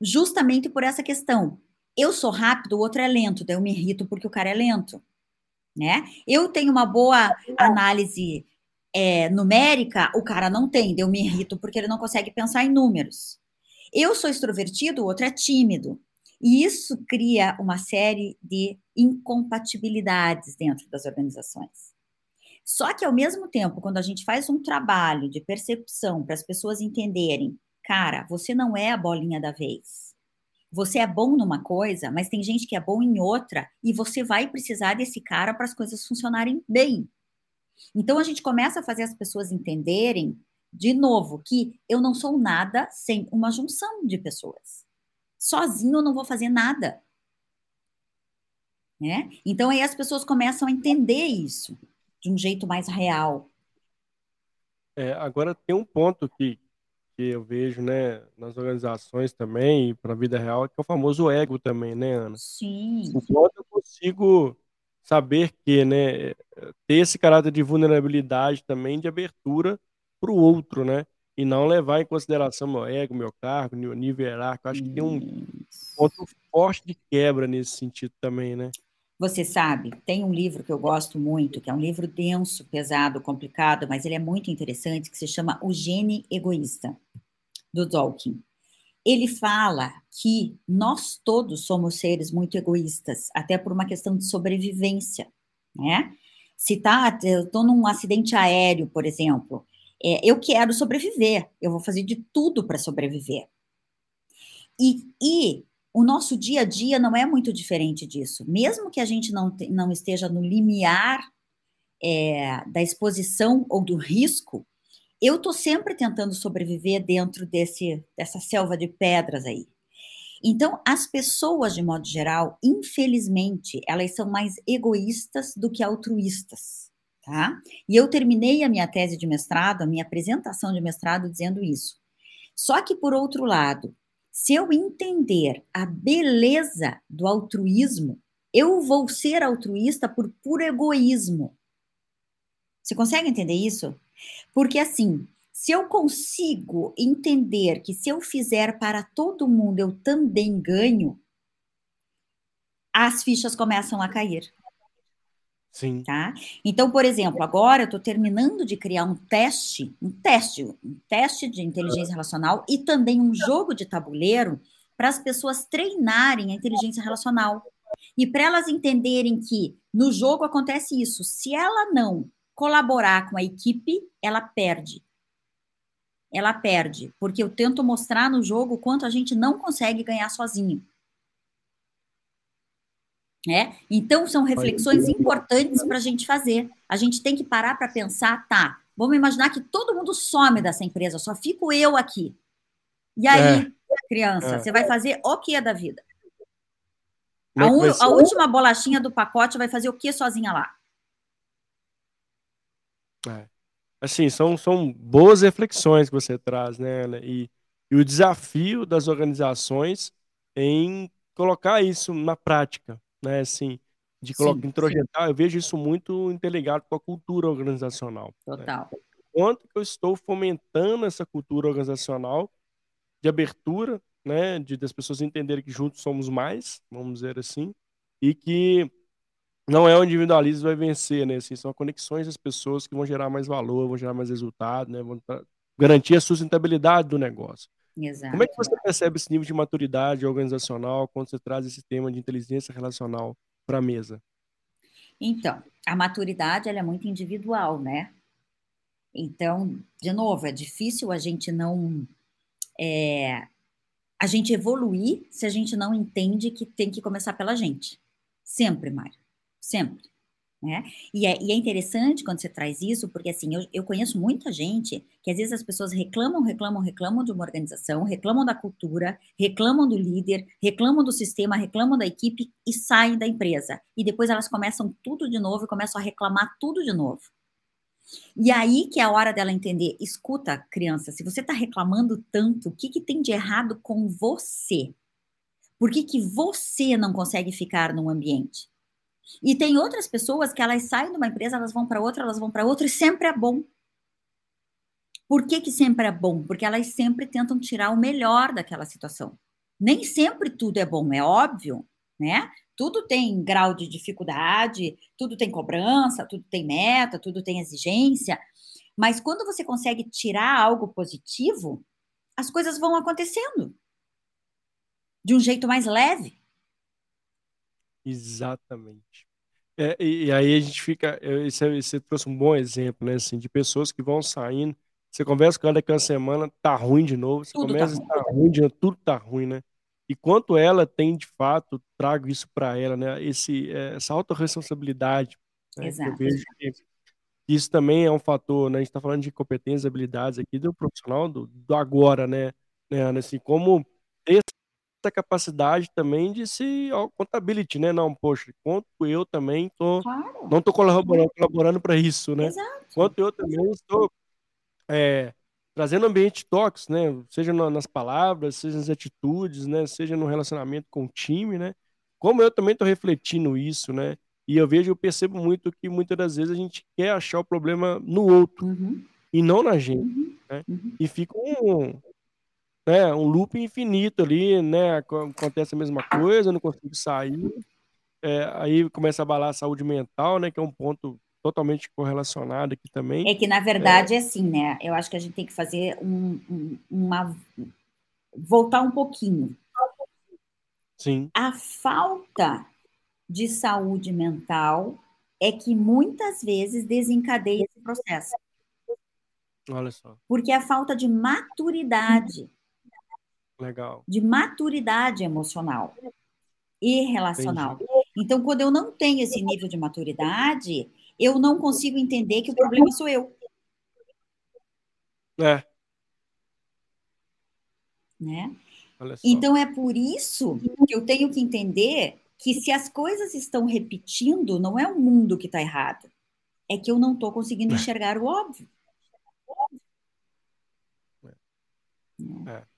justamente por essa questão. Eu sou rápido, o outro é lento, daí eu me irrito porque o cara é lento, né? Eu tenho uma boa análise é, numérica, o cara não tem, daí eu me irrito porque ele não consegue pensar em números. Eu sou extrovertido, o outro é tímido. E isso cria uma série de incompatibilidades dentro das organizações. Só que, ao mesmo tempo, quando a gente faz um trabalho de percepção para as pessoas entenderem Cara, você não é a bolinha da vez. Você é bom numa coisa, mas tem gente que é bom em outra e você vai precisar desse cara para as coisas funcionarem bem. Então a gente começa a fazer as pessoas entenderem, de novo, que eu não sou nada sem uma junção de pessoas. Sozinho eu não vou fazer nada. Né? Então aí as pessoas começam a entender isso de um jeito mais real. É, agora tem um ponto que, que eu vejo, né, nas organizações também, para a vida real, que é o famoso ego também, né, Ana? Sim. O quanto eu consigo saber que, né, ter esse caráter de vulnerabilidade também, de abertura para o outro, né? E não levar em consideração meu ego, meu cargo, meu nível hierárquico. Acho que tem um ponto forte de quebra nesse sentido também, né? Você sabe, tem um livro que eu gosto muito, que é um livro denso, pesado, complicado, mas ele é muito interessante, que se chama O Gene Egoísta, do Tolkien. Ele fala que nós todos somos seres muito egoístas, até por uma questão de sobrevivência, né? Se tá, eu estou num acidente aéreo, por exemplo, é, eu quero sobreviver, eu vou fazer de tudo para sobreviver. E, e o nosso dia a dia não é muito diferente disso. Mesmo que a gente não, não esteja no limiar é, da exposição ou do risco, eu estou sempre tentando sobreviver dentro desse, dessa selva de pedras aí. Então, as pessoas, de modo geral, infelizmente, elas são mais egoístas do que altruístas. Tá? E eu terminei a minha tese de mestrado, a minha apresentação de mestrado, dizendo isso. Só que, por outro lado, se eu entender a beleza do altruísmo, eu vou ser altruísta por puro egoísmo. Você consegue entender isso? Porque assim, se eu consigo entender que se eu fizer para todo mundo eu também ganho, as fichas começam a cair. Sim. Tá? Então, por exemplo, agora eu estou terminando de criar um teste, um teste, um teste de inteligência relacional e também um jogo de tabuleiro para as pessoas treinarem a inteligência relacional. E para elas entenderem que no jogo acontece isso. Se ela não colaborar com a equipe, ela perde. Ela perde, porque eu tento mostrar no jogo quanto a gente não consegue ganhar sozinho. É? Então, são reflexões importantes para a gente fazer. A gente tem que parar para pensar, tá, vamos imaginar que todo mundo some dessa empresa, só fico eu aqui. E aí, é. criança, é. você vai fazer o que da vida? A, é un, a, última bolachinha do pacote vai fazer o que sozinha lá? É. Assim, são, são boas reflexões que você traz, né, Ana? E, e o desafio das organizações em colocar isso na prática, né? Assim, de colocar, sim, introjetar, sim. eu vejo isso muito interligado com a cultura organizacional. Né? Total. Né? Quanto que eu estou fomentando essa cultura organizacional de abertura, né? De das pessoas entenderem que juntos somos mais, vamos dizer assim, e que não é o individualismo que vai vencer, né? Assim, são conexões das pessoas que vão gerar mais valor, vão gerar mais resultado, né? Vão garantir a sustentabilidade do negócio. Exato. Como é que você percebe esse nível de maturidade organizacional quando você traz esse tema de inteligência relacional para a mesa? Então, a maturidade ela é muito individual, né? Então, de novo, é difícil a gente não é, a gente evoluir se a gente não entende que tem que começar pela gente. Sempre, Mário. Sempre. Né? E, é, e é interessante quando você traz isso, porque assim, eu, eu conheço muita gente que às vezes as pessoas reclamam, reclamam, reclamam de uma organização, reclamam da cultura, reclamam do líder, reclamam do sistema, reclamam da equipe e saem da empresa. E depois elas começam tudo de novo e começam a reclamar tudo de novo. E aí que é a hora dela entender, escuta, criança, se você está reclamando tanto, o que, que tem de errado com você? Por que, que você não consegue ficar num ambiente? E tem outras pessoas que elas saem de uma empresa, elas vão para outra, elas vão para outra e sempre é bom. Por que, que sempre é bom? Porque elas sempre tentam tirar o melhor daquela situação. Nem sempre tudo é bom, é óbvio, né? Tudo tem grau de dificuldade, tudo tem cobrança, tudo tem meta, tudo tem exigência. Mas quando você consegue tirar algo positivo, as coisas vão acontecendo de um jeito mais leve. Exatamente. É, e, e, aí a gente fica. Você, você trouxe um bom exemplo, né? Assim, de pessoas que vão saindo. Você conversa com ela daqui a uma semana, tá ruim de novo. Você tudo tá começa, tá ruim. tá ruim de novo, tudo tá ruim, né? E quanto ela tem, de fato, trago isso para ela, né? Esse, é, essa autorresponsabilidade. Né? Exato. Eu vejo que isso também é um fator, né? A gente está falando de competências, habilidades aqui do profissional do, do agora, né? né? Assim, como ter essa capacidade também de se contability, né? Não, poxa, quanto eu também tô, claro. não estou colaborando, colaborando para isso, né? Exato. Quanto eu também estou é, trazendo ambiente tóxico, né? Seja nas palavras, seja nas atitudes, né? Seja no relacionamento com o time, né? Como eu também estou refletindo isso, né? E eu vejo, eu percebo muito que muitas das vezes a gente quer achar o problema no outro uhum. e não na gente, uhum. né? Uhum. E fica um, né, um loop infinito ali, né? Acontece a mesma coisa, não consigo sair. É, aí começa a abalar a saúde mental, né? Que é um ponto totalmente correlacionado aqui também. É que, na verdade, é, é assim, né? Eu acho que a gente tem que fazer um, um, uma. voltar um pouquinho. Sim. A falta de saúde mental é que muitas vezes desencadeia esse processo. Olha só. Porque a falta de maturidade Legal. de maturidade emocional e relacional. Entendi. Então, quando eu não tenho esse nível de maturidade, eu não consigo entender que o problema sou eu. É. Né? Então, é por isso que eu tenho que entender que se as coisas estão repetindo, não é o mundo que está errado. é que eu não estou conseguindo é. enxergar o óbvio. É.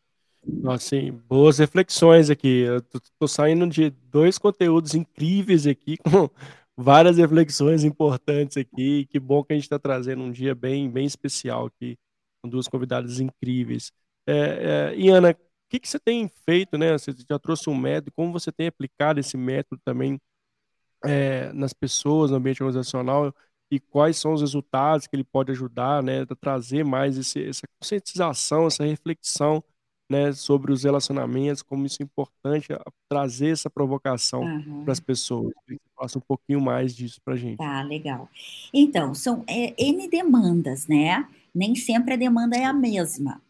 Assim, boas reflexões aqui. Eu tô, tô, saindo de dois conteúdos incríveis aqui, com várias reflexões importantes aqui. Que bom que a gente está trazendo um dia bem, bem especial aqui, com duas convidadas incríveis. É, é, Iana, o que, que você tem feito, né? Você já trouxe um método, como você tem aplicado esse método também é, nas pessoas, no ambiente organizacional? e quais são os resultados que ele pode ajudar, né, a trazer mais esse, essa conscientização, essa reflexão, né, sobre os relacionamentos, como isso é importante, trazer essa provocação uhum. para as pessoas. Faça um pouquinho mais disso para a gente. Tá, legal. Então, são é, N demandas, né? Nem sempre a demanda é a mesma.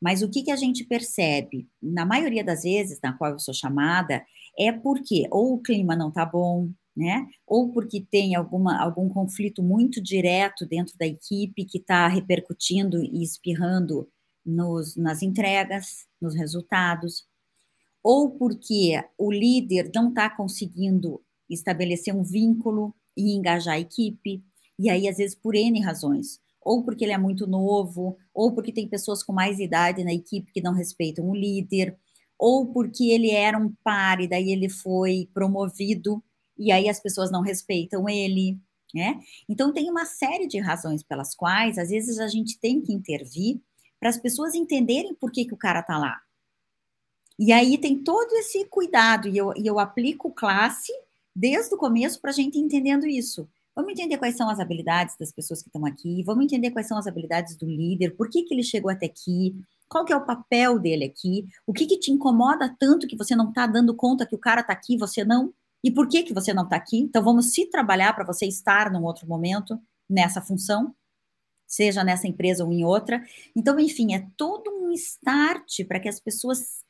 Mas o que, que a gente percebe? Na maioria das vezes, na qual eu sou chamada, é porque ou o clima não está bom, né? Ou porque tem alguma, algum conflito muito direto dentro da equipe que está repercutindo e espirrando nos, nas entregas, nos resultados, ou porque o líder não está conseguindo estabelecer um vínculo e engajar a equipe, e aí às vezes por N razões, ou porque ele é muito novo, ou porque tem pessoas com mais idade na equipe que não respeitam o líder, ou porque ele era um par e daí ele foi promovido e aí as pessoas não respeitam ele, né? Então tem uma série de razões pelas quais às vezes a gente tem que intervir para as pessoas entenderem por que, que o cara tá lá. E aí tem todo esse cuidado, e eu, e eu aplico classe desde o começo para a gente entendendo isso. Vamos entender quais são as habilidades das pessoas que estão aqui, vamos entender quais são as habilidades do líder, por que, que ele chegou até aqui, qual que é o papel dele aqui, o que, que te incomoda tanto que você não está dando conta que o cara está aqui, você não, e por que, que você não está aqui? Então, vamos se trabalhar para você estar num outro momento nessa função, seja nessa empresa ou em outra. Então, enfim, é todo um start para que as pessoas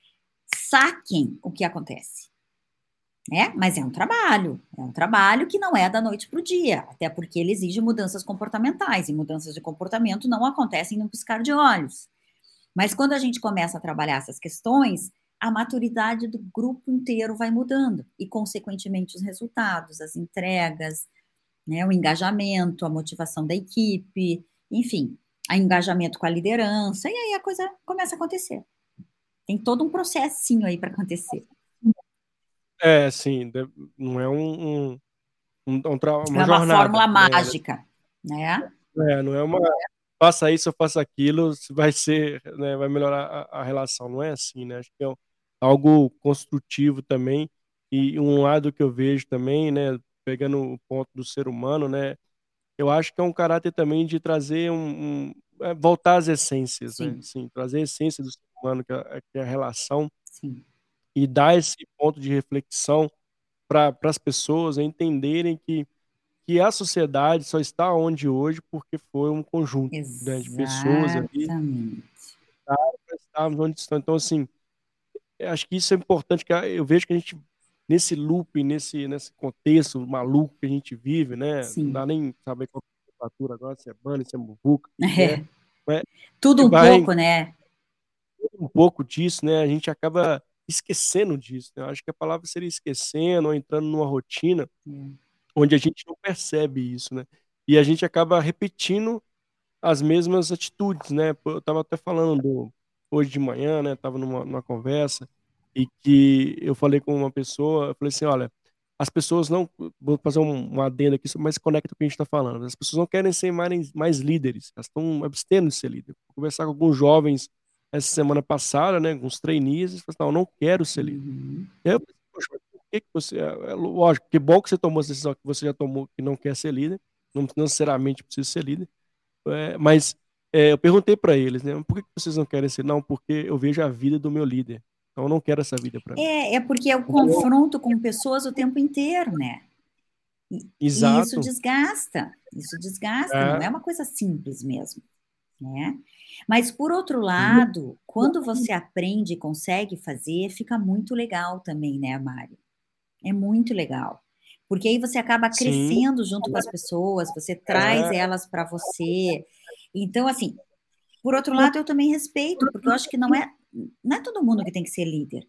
saquem o que acontece. É, mas é um trabalho, é um trabalho que não é da noite para o dia, até porque ele exige mudanças comportamentais, e mudanças de comportamento não acontecem num piscar de olhos. Mas quando a gente começa a trabalhar essas questões, a maturidade do grupo inteiro vai mudando e, consequentemente, os resultados, as entregas, né, o engajamento, a motivação da equipe, enfim, o engajamento com a liderança, e aí a coisa começa a acontecer. Tem todo um processinho aí para acontecer. É, sim, não é um, um, um, uma, é uma jornada, fórmula né? mágica, né? É, não é uma faça isso faça aquilo, vai ser, né, vai melhorar a, a, relação, não é assim, né? Acho que é algo construtivo também. E um lado que eu vejo também, né, pegando o ponto do ser humano, né, eu acho que é um caráter também de trazer um, um é, voltar às essências, né, Sim. né, assim, trazer a essência do ser humano, que é, que é a relação, Sim. e dar esse ponto de reflexão para as pessoas entenderem que que a sociedade só está onde hoje porque foi um conjunto né, de pessoas ali para estarmos onde estão. Então, assim, acho que isso é importante, que eu vejo que a gente, nesse loop, nesse, nesse contexto maluco que a gente vive, né? Sim. Não dá nem saber qual é a temperatura agora, se é banda, se é muvuca. É. Né? É, Tudo um vai, pouco, né? Um pouco disso, né? A gente acaba esquecendo disso. Né? Eu acho que a palavra seria esquecendo ou entrando numa rotina é. onde a gente não percebe isso, né? E a gente acaba repetindo as mesmas atitudes, né? Eu estava até falando do, hoje de manhã, né? Tava numa, numa conversa e que eu falei com uma pessoa, eu falei assim, olha, as pessoas não, vou fazer um, um adendo aqui, mas conecta com o que a gente está falando. As pessoas não querem ser mais, mais líderes, elas estão abstendo de ser líder. Vou conversar com alguns jovens essa semana passada, né, com os trainees, e falaram, não, eu não quero ser líder. Uhum. Eu falei, poxa, por que, que você, é, é, lógico, que bom que você tomou essa decisão que você já tomou, que não quer ser líder, não necessariamente precisa ser líder, é, mas é, eu perguntei para eles, né? Por que vocês não querem ser? Não, porque eu vejo a vida do meu líder. Então eu não quero essa vida para mim. É, é porque é o confronto com pessoas o tempo inteiro, né? E, Exato. E isso desgasta. Isso desgasta, é. não é uma coisa simples mesmo, né? Mas por outro lado, quando você aprende e consegue fazer, fica muito legal também, né, Mário? É muito legal. Porque aí você acaba crescendo Sim. junto com as pessoas, você traz é. elas para você, então, assim, por outro lado, eu também respeito, porque eu acho que não é, não é todo mundo que tem que ser líder.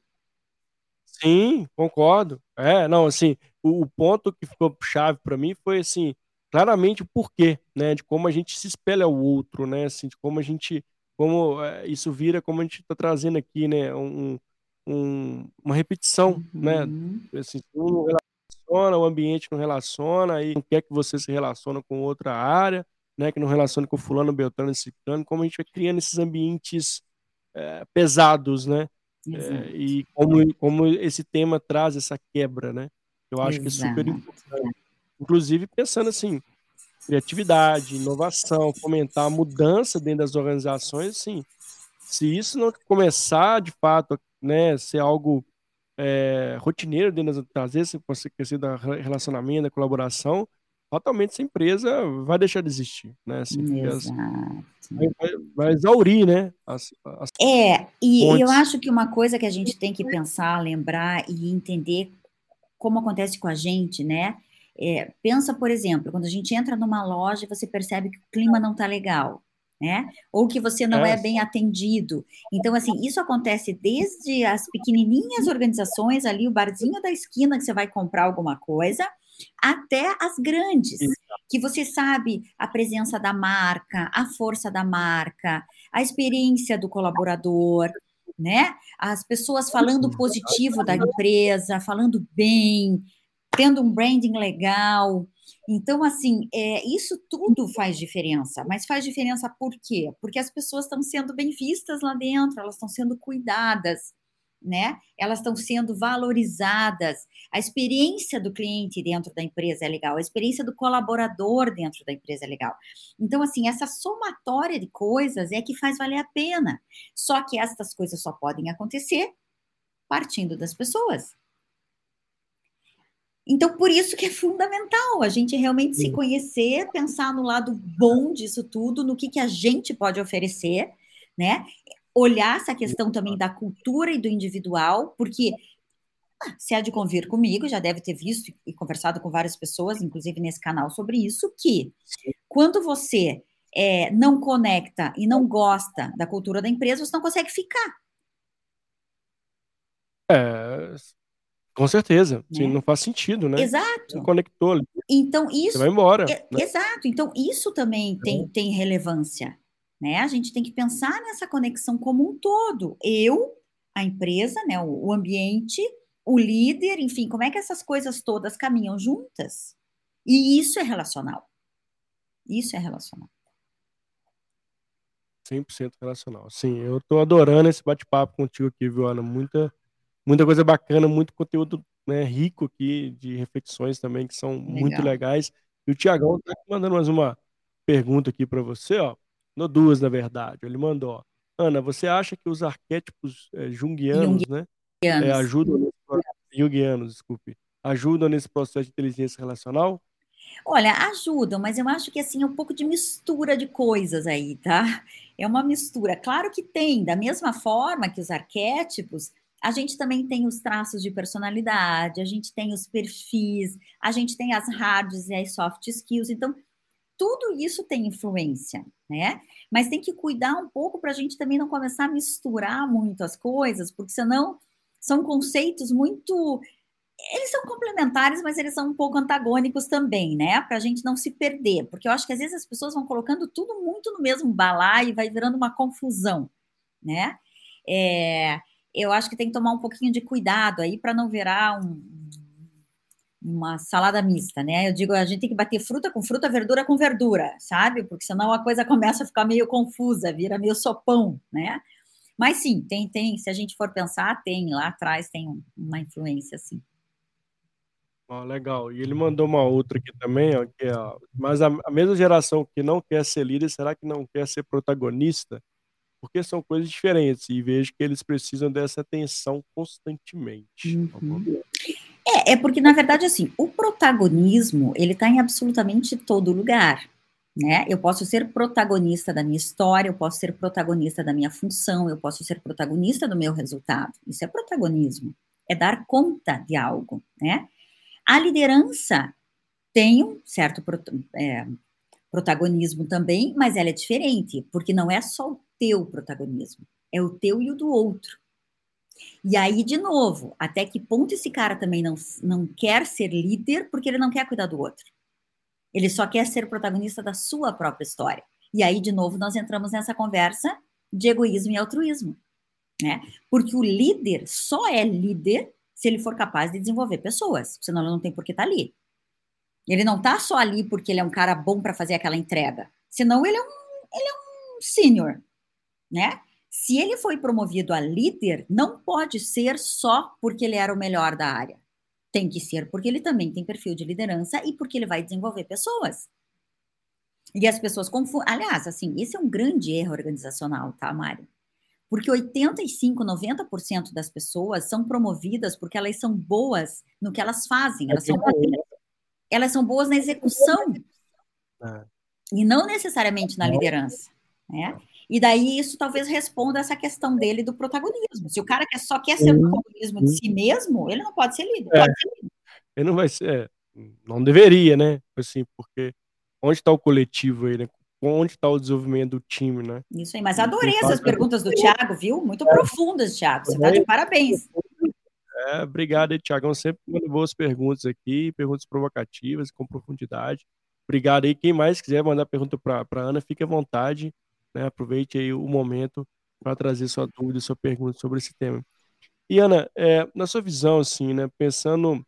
Sim, concordo. É, não, assim, o, o ponto que ficou chave para mim foi assim, claramente o porquê, né, de como a gente se espelha ao outro, né, assim, de como a gente, como é, isso vira, como a gente está trazendo aqui, né, um, um, uma repetição, né, Uhum. assim, um não relaciona, o ambiente não relaciona, aí não quer que você se relacione com outra área, né, que não relacione com fulano, beltrano, ciclano, como a gente vai criando esses ambientes é, pesados, né, Exato. é, e como, como esse tema traz essa quebra, né, eu acho que é super Exato. importante. Inclusive pensando assim, criatividade, inovação, fomentar a mudança dentro das organizações, assim, se isso não começar de fato, né, ser algo é, rotineiro dentro das trazer esse questão da relacionamento, da colaboração, fatalmente essa empresa vai deixar de existir, né? Assim, as, vai, vai, vai, exaurir, né? As, as é, e pontes. eu acho que uma coisa que a gente tem que pensar, lembrar e entender como acontece com a gente, né? É, pensa, por exemplo, quando a gente entra numa loja e você percebe que o clima não está legal, né? Ou que você não é. é. bem atendido. Então, assim, isso acontece desde as pequenininhas organizações ali, o barzinho da esquina que você vai comprar alguma coisa, até as grandes, que você sabe a presença da marca, a força da marca, a experiência do colaborador, né? As pessoas falando positivo da empresa, falando bem, tendo um branding legal. Então, assim, é, isso tudo faz diferença. Mas faz diferença por quê? Porque as pessoas estão sendo bem vistas lá dentro, elas estão sendo cuidadas, né? Elas estão sendo valorizadas. A experiência do cliente dentro da empresa é legal, a experiência do colaborador dentro da empresa é legal. Então, assim, essa somatória de coisas é que faz valer a pena. Só que essas coisas só podem acontecer partindo das pessoas. Então, por isso que é fundamental a gente realmente Sim. se conhecer, pensar no lado bom disso tudo, no que, que a gente pode oferecer, né? Olhar essa questão também da cultura e do individual, porque ah, se há de convir comigo, já deve ter visto e conversado com várias pessoas, inclusive nesse canal, sobre isso, que quando você é, não conecta e não gosta da cultura da empresa, você não consegue ficar. É, com certeza. Sim, né? não faz sentido, né? Exato. Você conectou. Então, isso. Você vai embora. É, né? Exato. Então, isso também tem, é. tem relevância. Né? A gente tem que pensar nessa conexão como um todo. Eu, a empresa, né? o, o ambiente, o líder, enfim, como é que essas coisas todas caminham juntas? E isso é relacional. Isso é relacional. 100% relacional. Sim, eu tô adorando esse bate-papo contigo aqui, viu, Ana? Muita muita coisa bacana, muito conteúdo né, rico aqui de reflexões também que são Legal. muito legais. E o Tiagão tá mandando mais uma pergunta aqui para você, ó. No duas, na verdade. Ele mandou. Ana, você acha que os arquétipos é, junguianos, né, é, ajudam nesse, junguianos, desculpe, ajudam nesse processo de inteligência relacional? Olha, ajudam, mas eu acho que assim é um pouco de mistura de coisas aí, tá? É uma mistura. Claro que tem, da mesma forma que os arquétipos, a gente também tem os traços de personalidade, a gente tem os perfis, a gente tem as hards e as soft skills. Então, tudo isso tem influência, né? Mas tem que cuidar um pouco para a gente também não começar a misturar muito as coisas, porque senão são conceitos muito. Eles são complementares, mas eles são um pouco antagônicos também, né? Para a gente não se perder, porque eu acho que às vezes as pessoas vão colocando tudo muito no mesmo balaio e vai virando uma confusão, né? É, eu acho que tem que tomar um pouquinho de cuidado aí para não virar um, uma salada mista, né? Eu digo, a gente tem que bater fruta com fruta, verdura com verdura, sabe? Porque senão a coisa começa a ficar meio confusa, vira meio sopão, né? Mas sim, tem, tem, se a gente for pensar, tem, lá atrás tem uma influência, sim. Oh, legal. E ele mandou uma outra aqui também, ó, que é, mas a, a mesma geração que não quer ser líder, será que não quer ser protagonista? porque são coisas diferentes e vejo que eles precisam dessa atenção constantemente. Uhum. É, é porque na verdade assim, o protagonismo ele está em absolutamente todo lugar. Né? Eu posso ser protagonista da minha história, eu posso ser protagonista da minha função, eu posso ser protagonista do meu resultado. Isso é protagonismo, é dar conta de algo, né? A liderança tem um certo é, protagonismo também, mas ela é diferente, porque não é só o teu protagonismo, é o teu e o do outro. E aí, de novo, até que ponto esse cara também não, não quer ser líder porque ele não quer cuidar do outro? Ele só quer ser protagonista da sua própria história. E aí, de novo, nós entramos nessa conversa de egoísmo e altruísmo. Né? Porque o líder só é líder se ele for capaz de desenvolver pessoas, senão ele não tem por que estar tá ali. Ele não está só ali porque ele é um cara bom para fazer aquela entrega, senão ele é um, ele é um senior, né? Se ele foi promovido a líder, não pode ser só porque ele era o melhor da área. Tem que ser porque ele também tem perfil de liderança e porque ele vai desenvolver pessoas. E as pessoas confundem. Aliás, assim, esse é um grande erro organizacional, tá, Mário? Porque 85, 90% das pessoas são promovidas porque elas são boas no que elas fazem, elas são, elas são boas na execução. É. E não necessariamente na liderança. Né? E daí isso talvez responda essa questão dele do protagonismo. Se o cara quer, só quer ser o protagonismo de si mesmo, ele não pode ser líder. É. Pode ser líder. Ele não vai ser. É, não deveria, né? Assim, porque onde está o coletivo aí, né? Onde está o desenvolvimento do time, né? Isso aí, mas adorei essas perguntas do Thiago, viu? Muito é. profundas, Thiago. Você está de parabéns. É, obrigado, Thiago. Sempre manda boas perguntas aqui, perguntas provocativas, com profundidade. Obrigado aí. Quem mais quiser mandar pergunta para a Ana, fique à vontade. Né? Aproveite aí o momento para trazer sua dúvida, sua pergunta sobre esse tema. E Ana, é, na sua visão, assim, né, pensando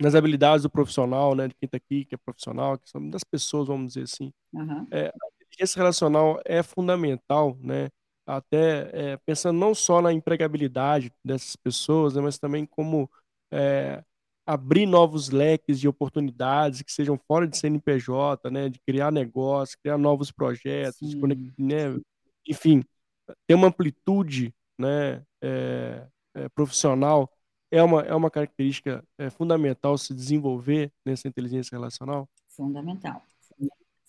nas habilidades do profissional, né, de quem está aqui, que é profissional, que são das pessoas, vamos dizer assim, uhum. é, a inteligência relacional é fundamental, né, até é, pensando não só na empregabilidade dessas pessoas, né, mas também como é, abrir novos leques de oportunidades que sejam fora de CNPJ, né, de criar negócios, criar novos projetos, né, enfim, ter uma amplitude, né, é, é, profissional é uma, é uma característica é, fundamental se desenvolver nessa inteligência relacional? Fundamental,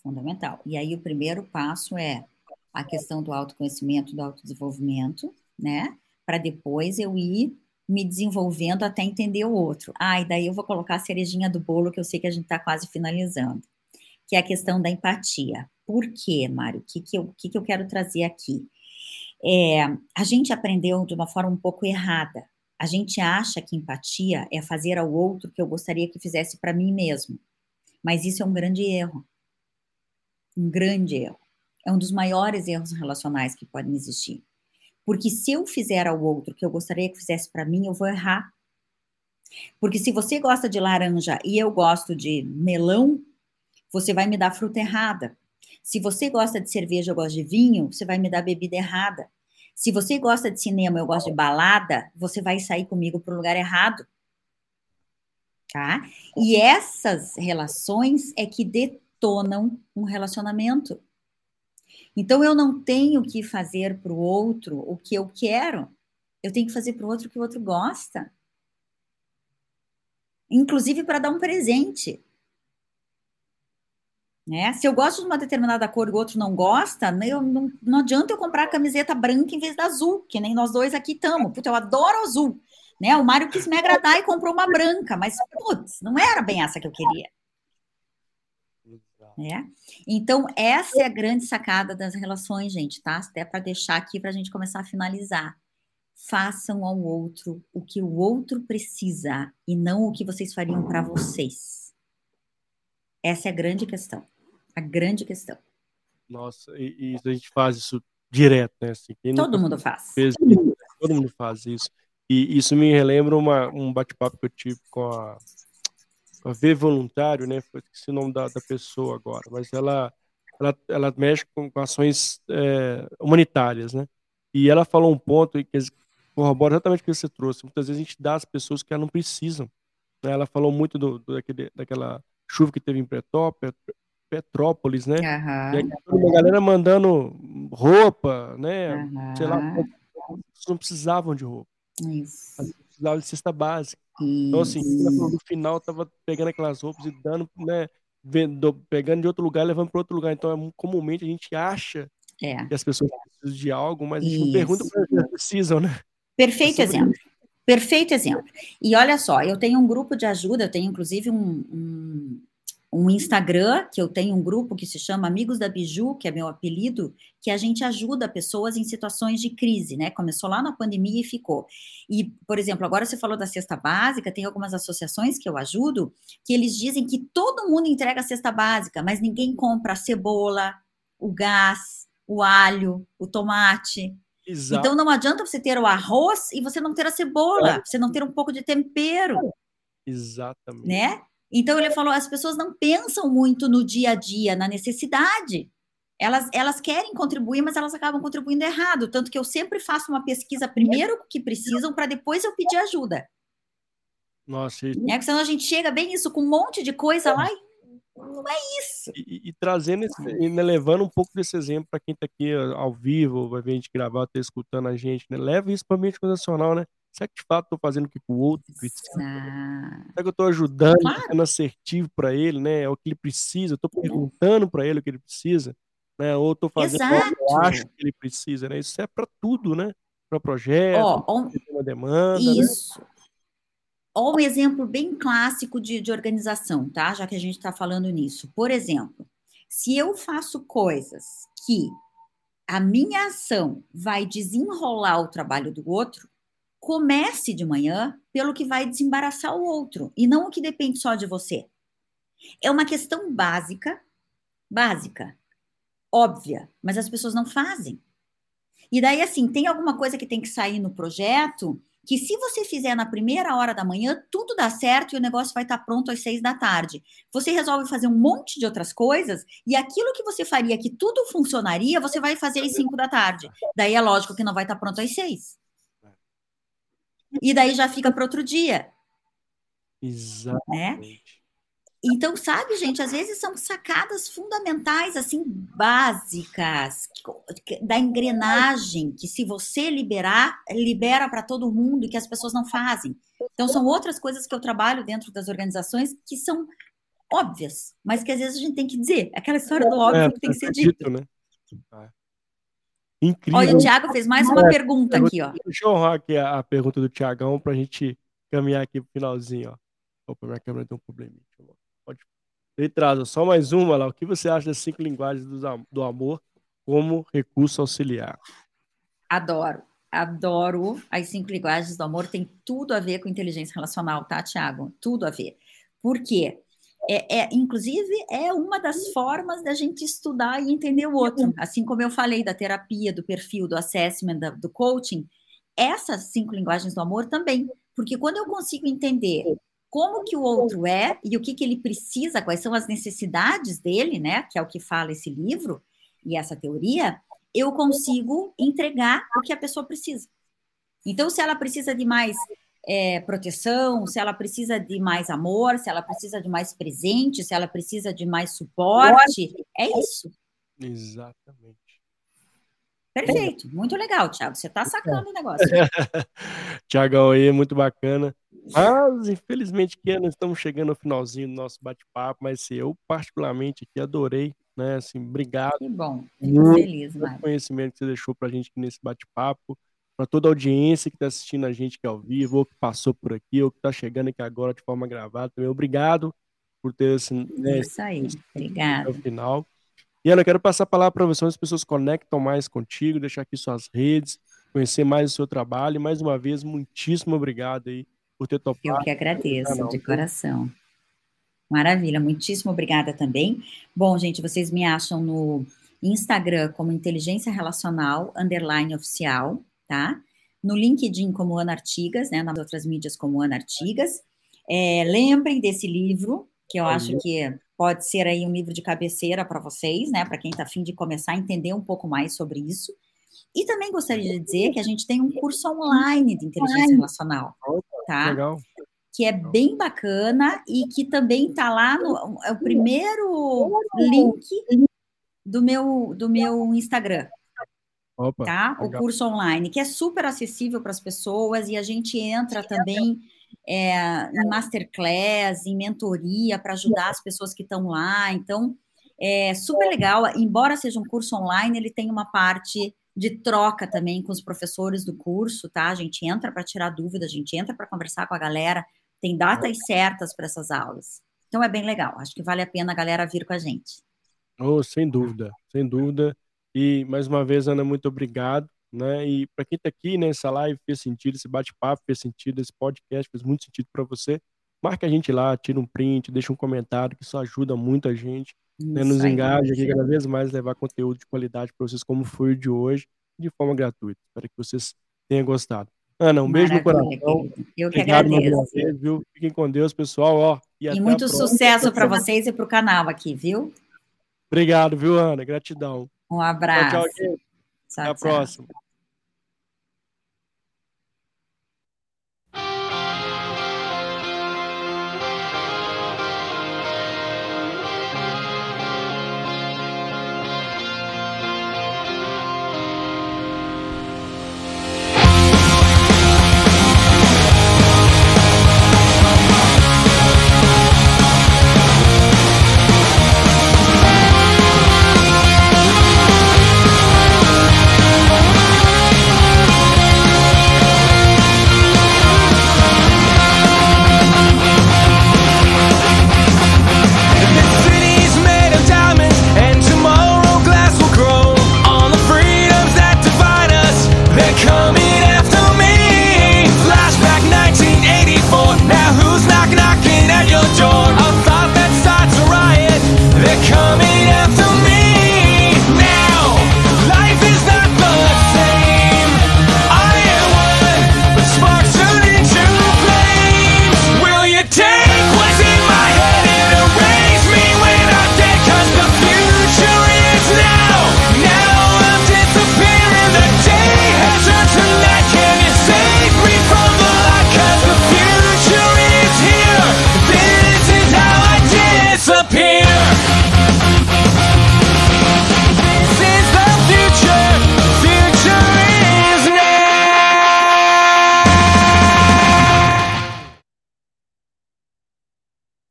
fundamental. E aí o primeiro passo é a questão do autoconhecimento, do autodesenvolvimento, né, para depois eu ir me desenvolvendo até entender o outro. Ah, e daí eu vou colocar a cerejinha do bolo, que eu sei que a gente está quase finalizando, que é a questão da empatia. Por quê, Mário? O que, que, eu, que, que eu quero trazer aqui? É, a gente aprendeu de uma forma um pouco errada. A gente acha que empatia é fazer ao outro o que eu gostaria que fizesse para mim mesmo. Mas isso é um grande erro. Um grande erro. É um dos maiores erros relacionais que podem existir. Porque se eu fizer ao outro que eu gostaria que fizesse para mim, eu vou errar. Porque se você gosta de laranja e eu gosto de melão, você vai me dar fruta errada. Se você gosta de cerveja, eu gosto de vinho, você vai me dar bebida errada. Se você gosta de cinema, eu gosto de balada, você vai sair comigo para o lugar errado. Tá? E essas relações é que detonam um relacionamento. Então eu não tenho que fazer para o outro o que eu quero. Eu tenho que fazer para o outro o que o outro gosta. Inclusive para dar um presente. Né? Se eu gosto de uma determinada cor e o outro não gosta, né, eu, não, não adianta eu comprar a camiseta branca em vez da azul, que nem nós dois aqui estamos. Puta, eu adoro azul. Né? O Mário quis me agradar e comprou uma branca, mas, putz, não era bem essa que eu queria. Né? Então, essa é a grande sacada das relações, gente, tá? Até para deixar aqui para a gente começar a finalizar. Façam ao outro o que o outro precisa e não o que vocês fariam para vocês. Essa é a grande questão. A grande questão. Nossa, e, e a gente faz isso direto, né? Assim, todo mundo faz. Fez, todo mundo faz isso. E isso me relembra uma, um bate-papo que eu tive com a a V Voluntário, né? Esqueci o nome da, da pessoa agora, mas ela, ela, ela mexe com, com ações é, humanitárias, né? E ela falou um ponto que corrobora exatamente o que você trouxe. Muitas vezes a gente dá às pessoas que elas não precisam. Né? Ela falou muito do, do, daquele, daquela chuva que teve em Petrópolis, né? Uhum. E aí, uma galera mandando roupa, né? Uhum. Sei lá, não precisavam de roupa. Isso. Precisavam de cesta básica. Então, assim, no final tava pegando aquelas roupas e dando, né? Vendo, pegando de outro lugar, levando para outro lugar. Então, é, comumente a gente acha é. que as pessoas precisam de algo, mas a gente Isso. não pergunta para elas precisam, né? Perfeito é exemplo. Perfeito exemplo. E olha só, eu tenho um grupo de ajuda, eu tenho inclusive um, um, um Instagram, que eu tenho um grupo que se chama Amigos da Biju, que é meu apelido, que a gente ajuda pessoas em situações de crise, né? Começou lá na pandemia e ficou. E, por exemplo, agora você falou da cesta básica, tem algumas associações que eu ajudo, que eles dizem que todo mundo entrega a cesta básica, mas ninguém compra a cebola, o gás, o alho, o tomate. Exato. Então não adianta você ter o arroz e você não ter a cebola, é. você não ter um pouco de tempero. Exatamente. Né? Então ele falou, as pessoas não pensam muito no dia a dia, na necessidade. Elas, elas querem contribuir, mas elas acabam contribuindo errado. Tanto que eu sempre faço uma pesquisa primeiro que precisam, para depois eu pedir ajuda. Nossa, isso... é, porque senão a gente chega bem isso com um monte de coisa lá e não é isso. E, e trazendo, esse, e né, levando um pouco desse exemplo para quem está aqui ao vivo, vai ver a gente gravar, está escutando a gente, né? Leva isso para a mente nacional, né? Será que de fato estou fazendo o que o outro precisa? Será que eu estou ajudando, claro. sendo assertivo para ele, né? É o que ele precisa, estou perguntando para ele o que ele precisa, né? Ou estou fazendo Exato. o que eu acho que ele precisa, né? Isso é para tudo, né? Para projeto, oh, uma demanda. Né? Isso. Né? Olha um exemplo bem clássico de, de organização, tá? Já que a gente está falando nisso. Por exemplo, se eu faço coisas que a minha ação vai desenrolar o trabalho do outro, comece de manhã pelo que vai desembaraçar o outro e não o que depende só de você. É uma questão básica, básica, óbvia, mas as pessoas não fazem. E daí, assim, tem alguma coisa que tem que sair no projeto que se você fizer na primeira hora da manhã, tudo dá certo e o negócio vai estar pronto às seis da tarde. Você resolve fazer um monte de outras coisas e aquilo que você faria que tudo funcionaria, você vai fazer às cinco da tarde. Daí é lógico que não vai estar pronto às seis. E daí já fica para outro dia. Exatamente. Né? Então, sabe, gente, às vezes são sacadas fundamentais, assim, básicas, da engrenagem, que se você liberar, libera para todo mundo e que as pessoas não fazem. Então, são outras coisas que eu trabalho dentro das organizações que são óbvias, mas que às vezes a gente tem que dizer. Aquela história do óbvio é, que tem que ser dito. Né? Incrível. Olha, o Thiago fez mais uma é, pergunta aqui, ó. Deixa eu honrar aqui a, a pergunta do Tiagão para a gente caminhar aqui para o finalzinho, ó. Opa, minha câmera tem um probleminha. Pode. Ele traz só mais uma lá. O que você acha das cinco linguagens do, do amor como recurso auxiliar? Adoro. Adoro as cinco linguagens do amor. Tem tudo a ver com inteligência relacional, tá, Tiago? Tudo a ver. Por quê? É, é, inclusive, é uma das formas da gente estudar e entender o outro. Assim como eu falei da terapia, do perfil, do assessment, da, do coaching, essas cinco linguagens do amor também. Porque quando eu consigo entender como que o outro é e o que, que ele precisa, quais são as necessidades dele, né? Que é o que fala esse livro e essa teoria, eu consigo entregar o que a pessoa precisa. Então, se ela precisa de mais é, proteção, se ela precisa de mais amor, se ela precisa de mais presente, se ela precisa de mais suporte. É isso. Exatamente. Perfeito, muito legal, Thiago. Você está sacando o negócio. Tiagão aí, muito bacana. Mas, infelizmente, que nós estamos chegando ao finalzinho do nosso bate-papo, mas eu, particularmente, aqui adorei, né? Assim, obrigado. Que bom, fico feliz, Mário. conhecimento que você deixou para a gente aqui nesse bate-papo para toda a audiência que está assistindo a gente aqui ao vivo, ou que passou por aqui, ou que está chegando aqui agora de forma gravada também. Obrigado por ter esse. Né, Isso aí, obrigado. Final. E Ana, eu quero passar a palavra para você, as pessoas conectam mais contigo, deixar aqui suas redes, conhecer mais o seu trabalho. E mais uma vez, muitíssimo obrigado aí por ter topado. Eu que agradeço, de coração. Maravilha, muitíssimo obrigada também. Bom, gente, vocês me acham no Instagram como Inteligência Relacional, underline oficial, tá? No LinkedIn como Ana Artigas, né? Nas outras mídias como Ana Artigas. É, lembrem desse livro, que eu acho que pode ser aí um livro de cabeceira para vocês, né? Para quem está afim de começar a entender um pouco mais sobre isso. E também gostaria de dizer que a gente tem um curso online de inteligência relacional, tá? Legal. Que é bem bacana e que também está lá no é o primeiro link do meu do meu Instagram, Opa, tá? Legal. O curso online, que é super acessível para as pessoas e a gente entra também é, em masterclass, em mentoria para ajudar as pessoas que estão lá. Então, é super legal. Embora seja um curso online, ele tem uma parte de troca também com os professores do curso, tá? A gente entra para tirar dúvida, a gente entra para conversar com a galera, tem datas certas para essas aulas. Então é bem legal. Acho que vale a pena a galera vir com a gente. Oh, sem dúvida, sem dúvida. E mais uma vez, Ana, muito obrigado. Né? E para quem está aqui nessa live, fez sentido, esse bate-papo fez sentido, esse podcast fez muito sentido para você. Marca a gente lá, tira um print, deixa um comentário, que isso ajuda muito a gente. Né? Nos engaja aqui cada vez mais levar conteúdo de qualidade para vocês, como foi o de hoje, de forma gratuita. Espero que vocês tenham gostado. Ana, um beijo no coração. Eu que Obrigado agradeço. Vez, viu? Fiquem com Deus, pessoal. Ó, e, e muito sucesso para vocês e para o canal aqui, viu? Obrigado, viu, Ana? Gratidão. Um abraço. Tchau, tchau, Até a próxima.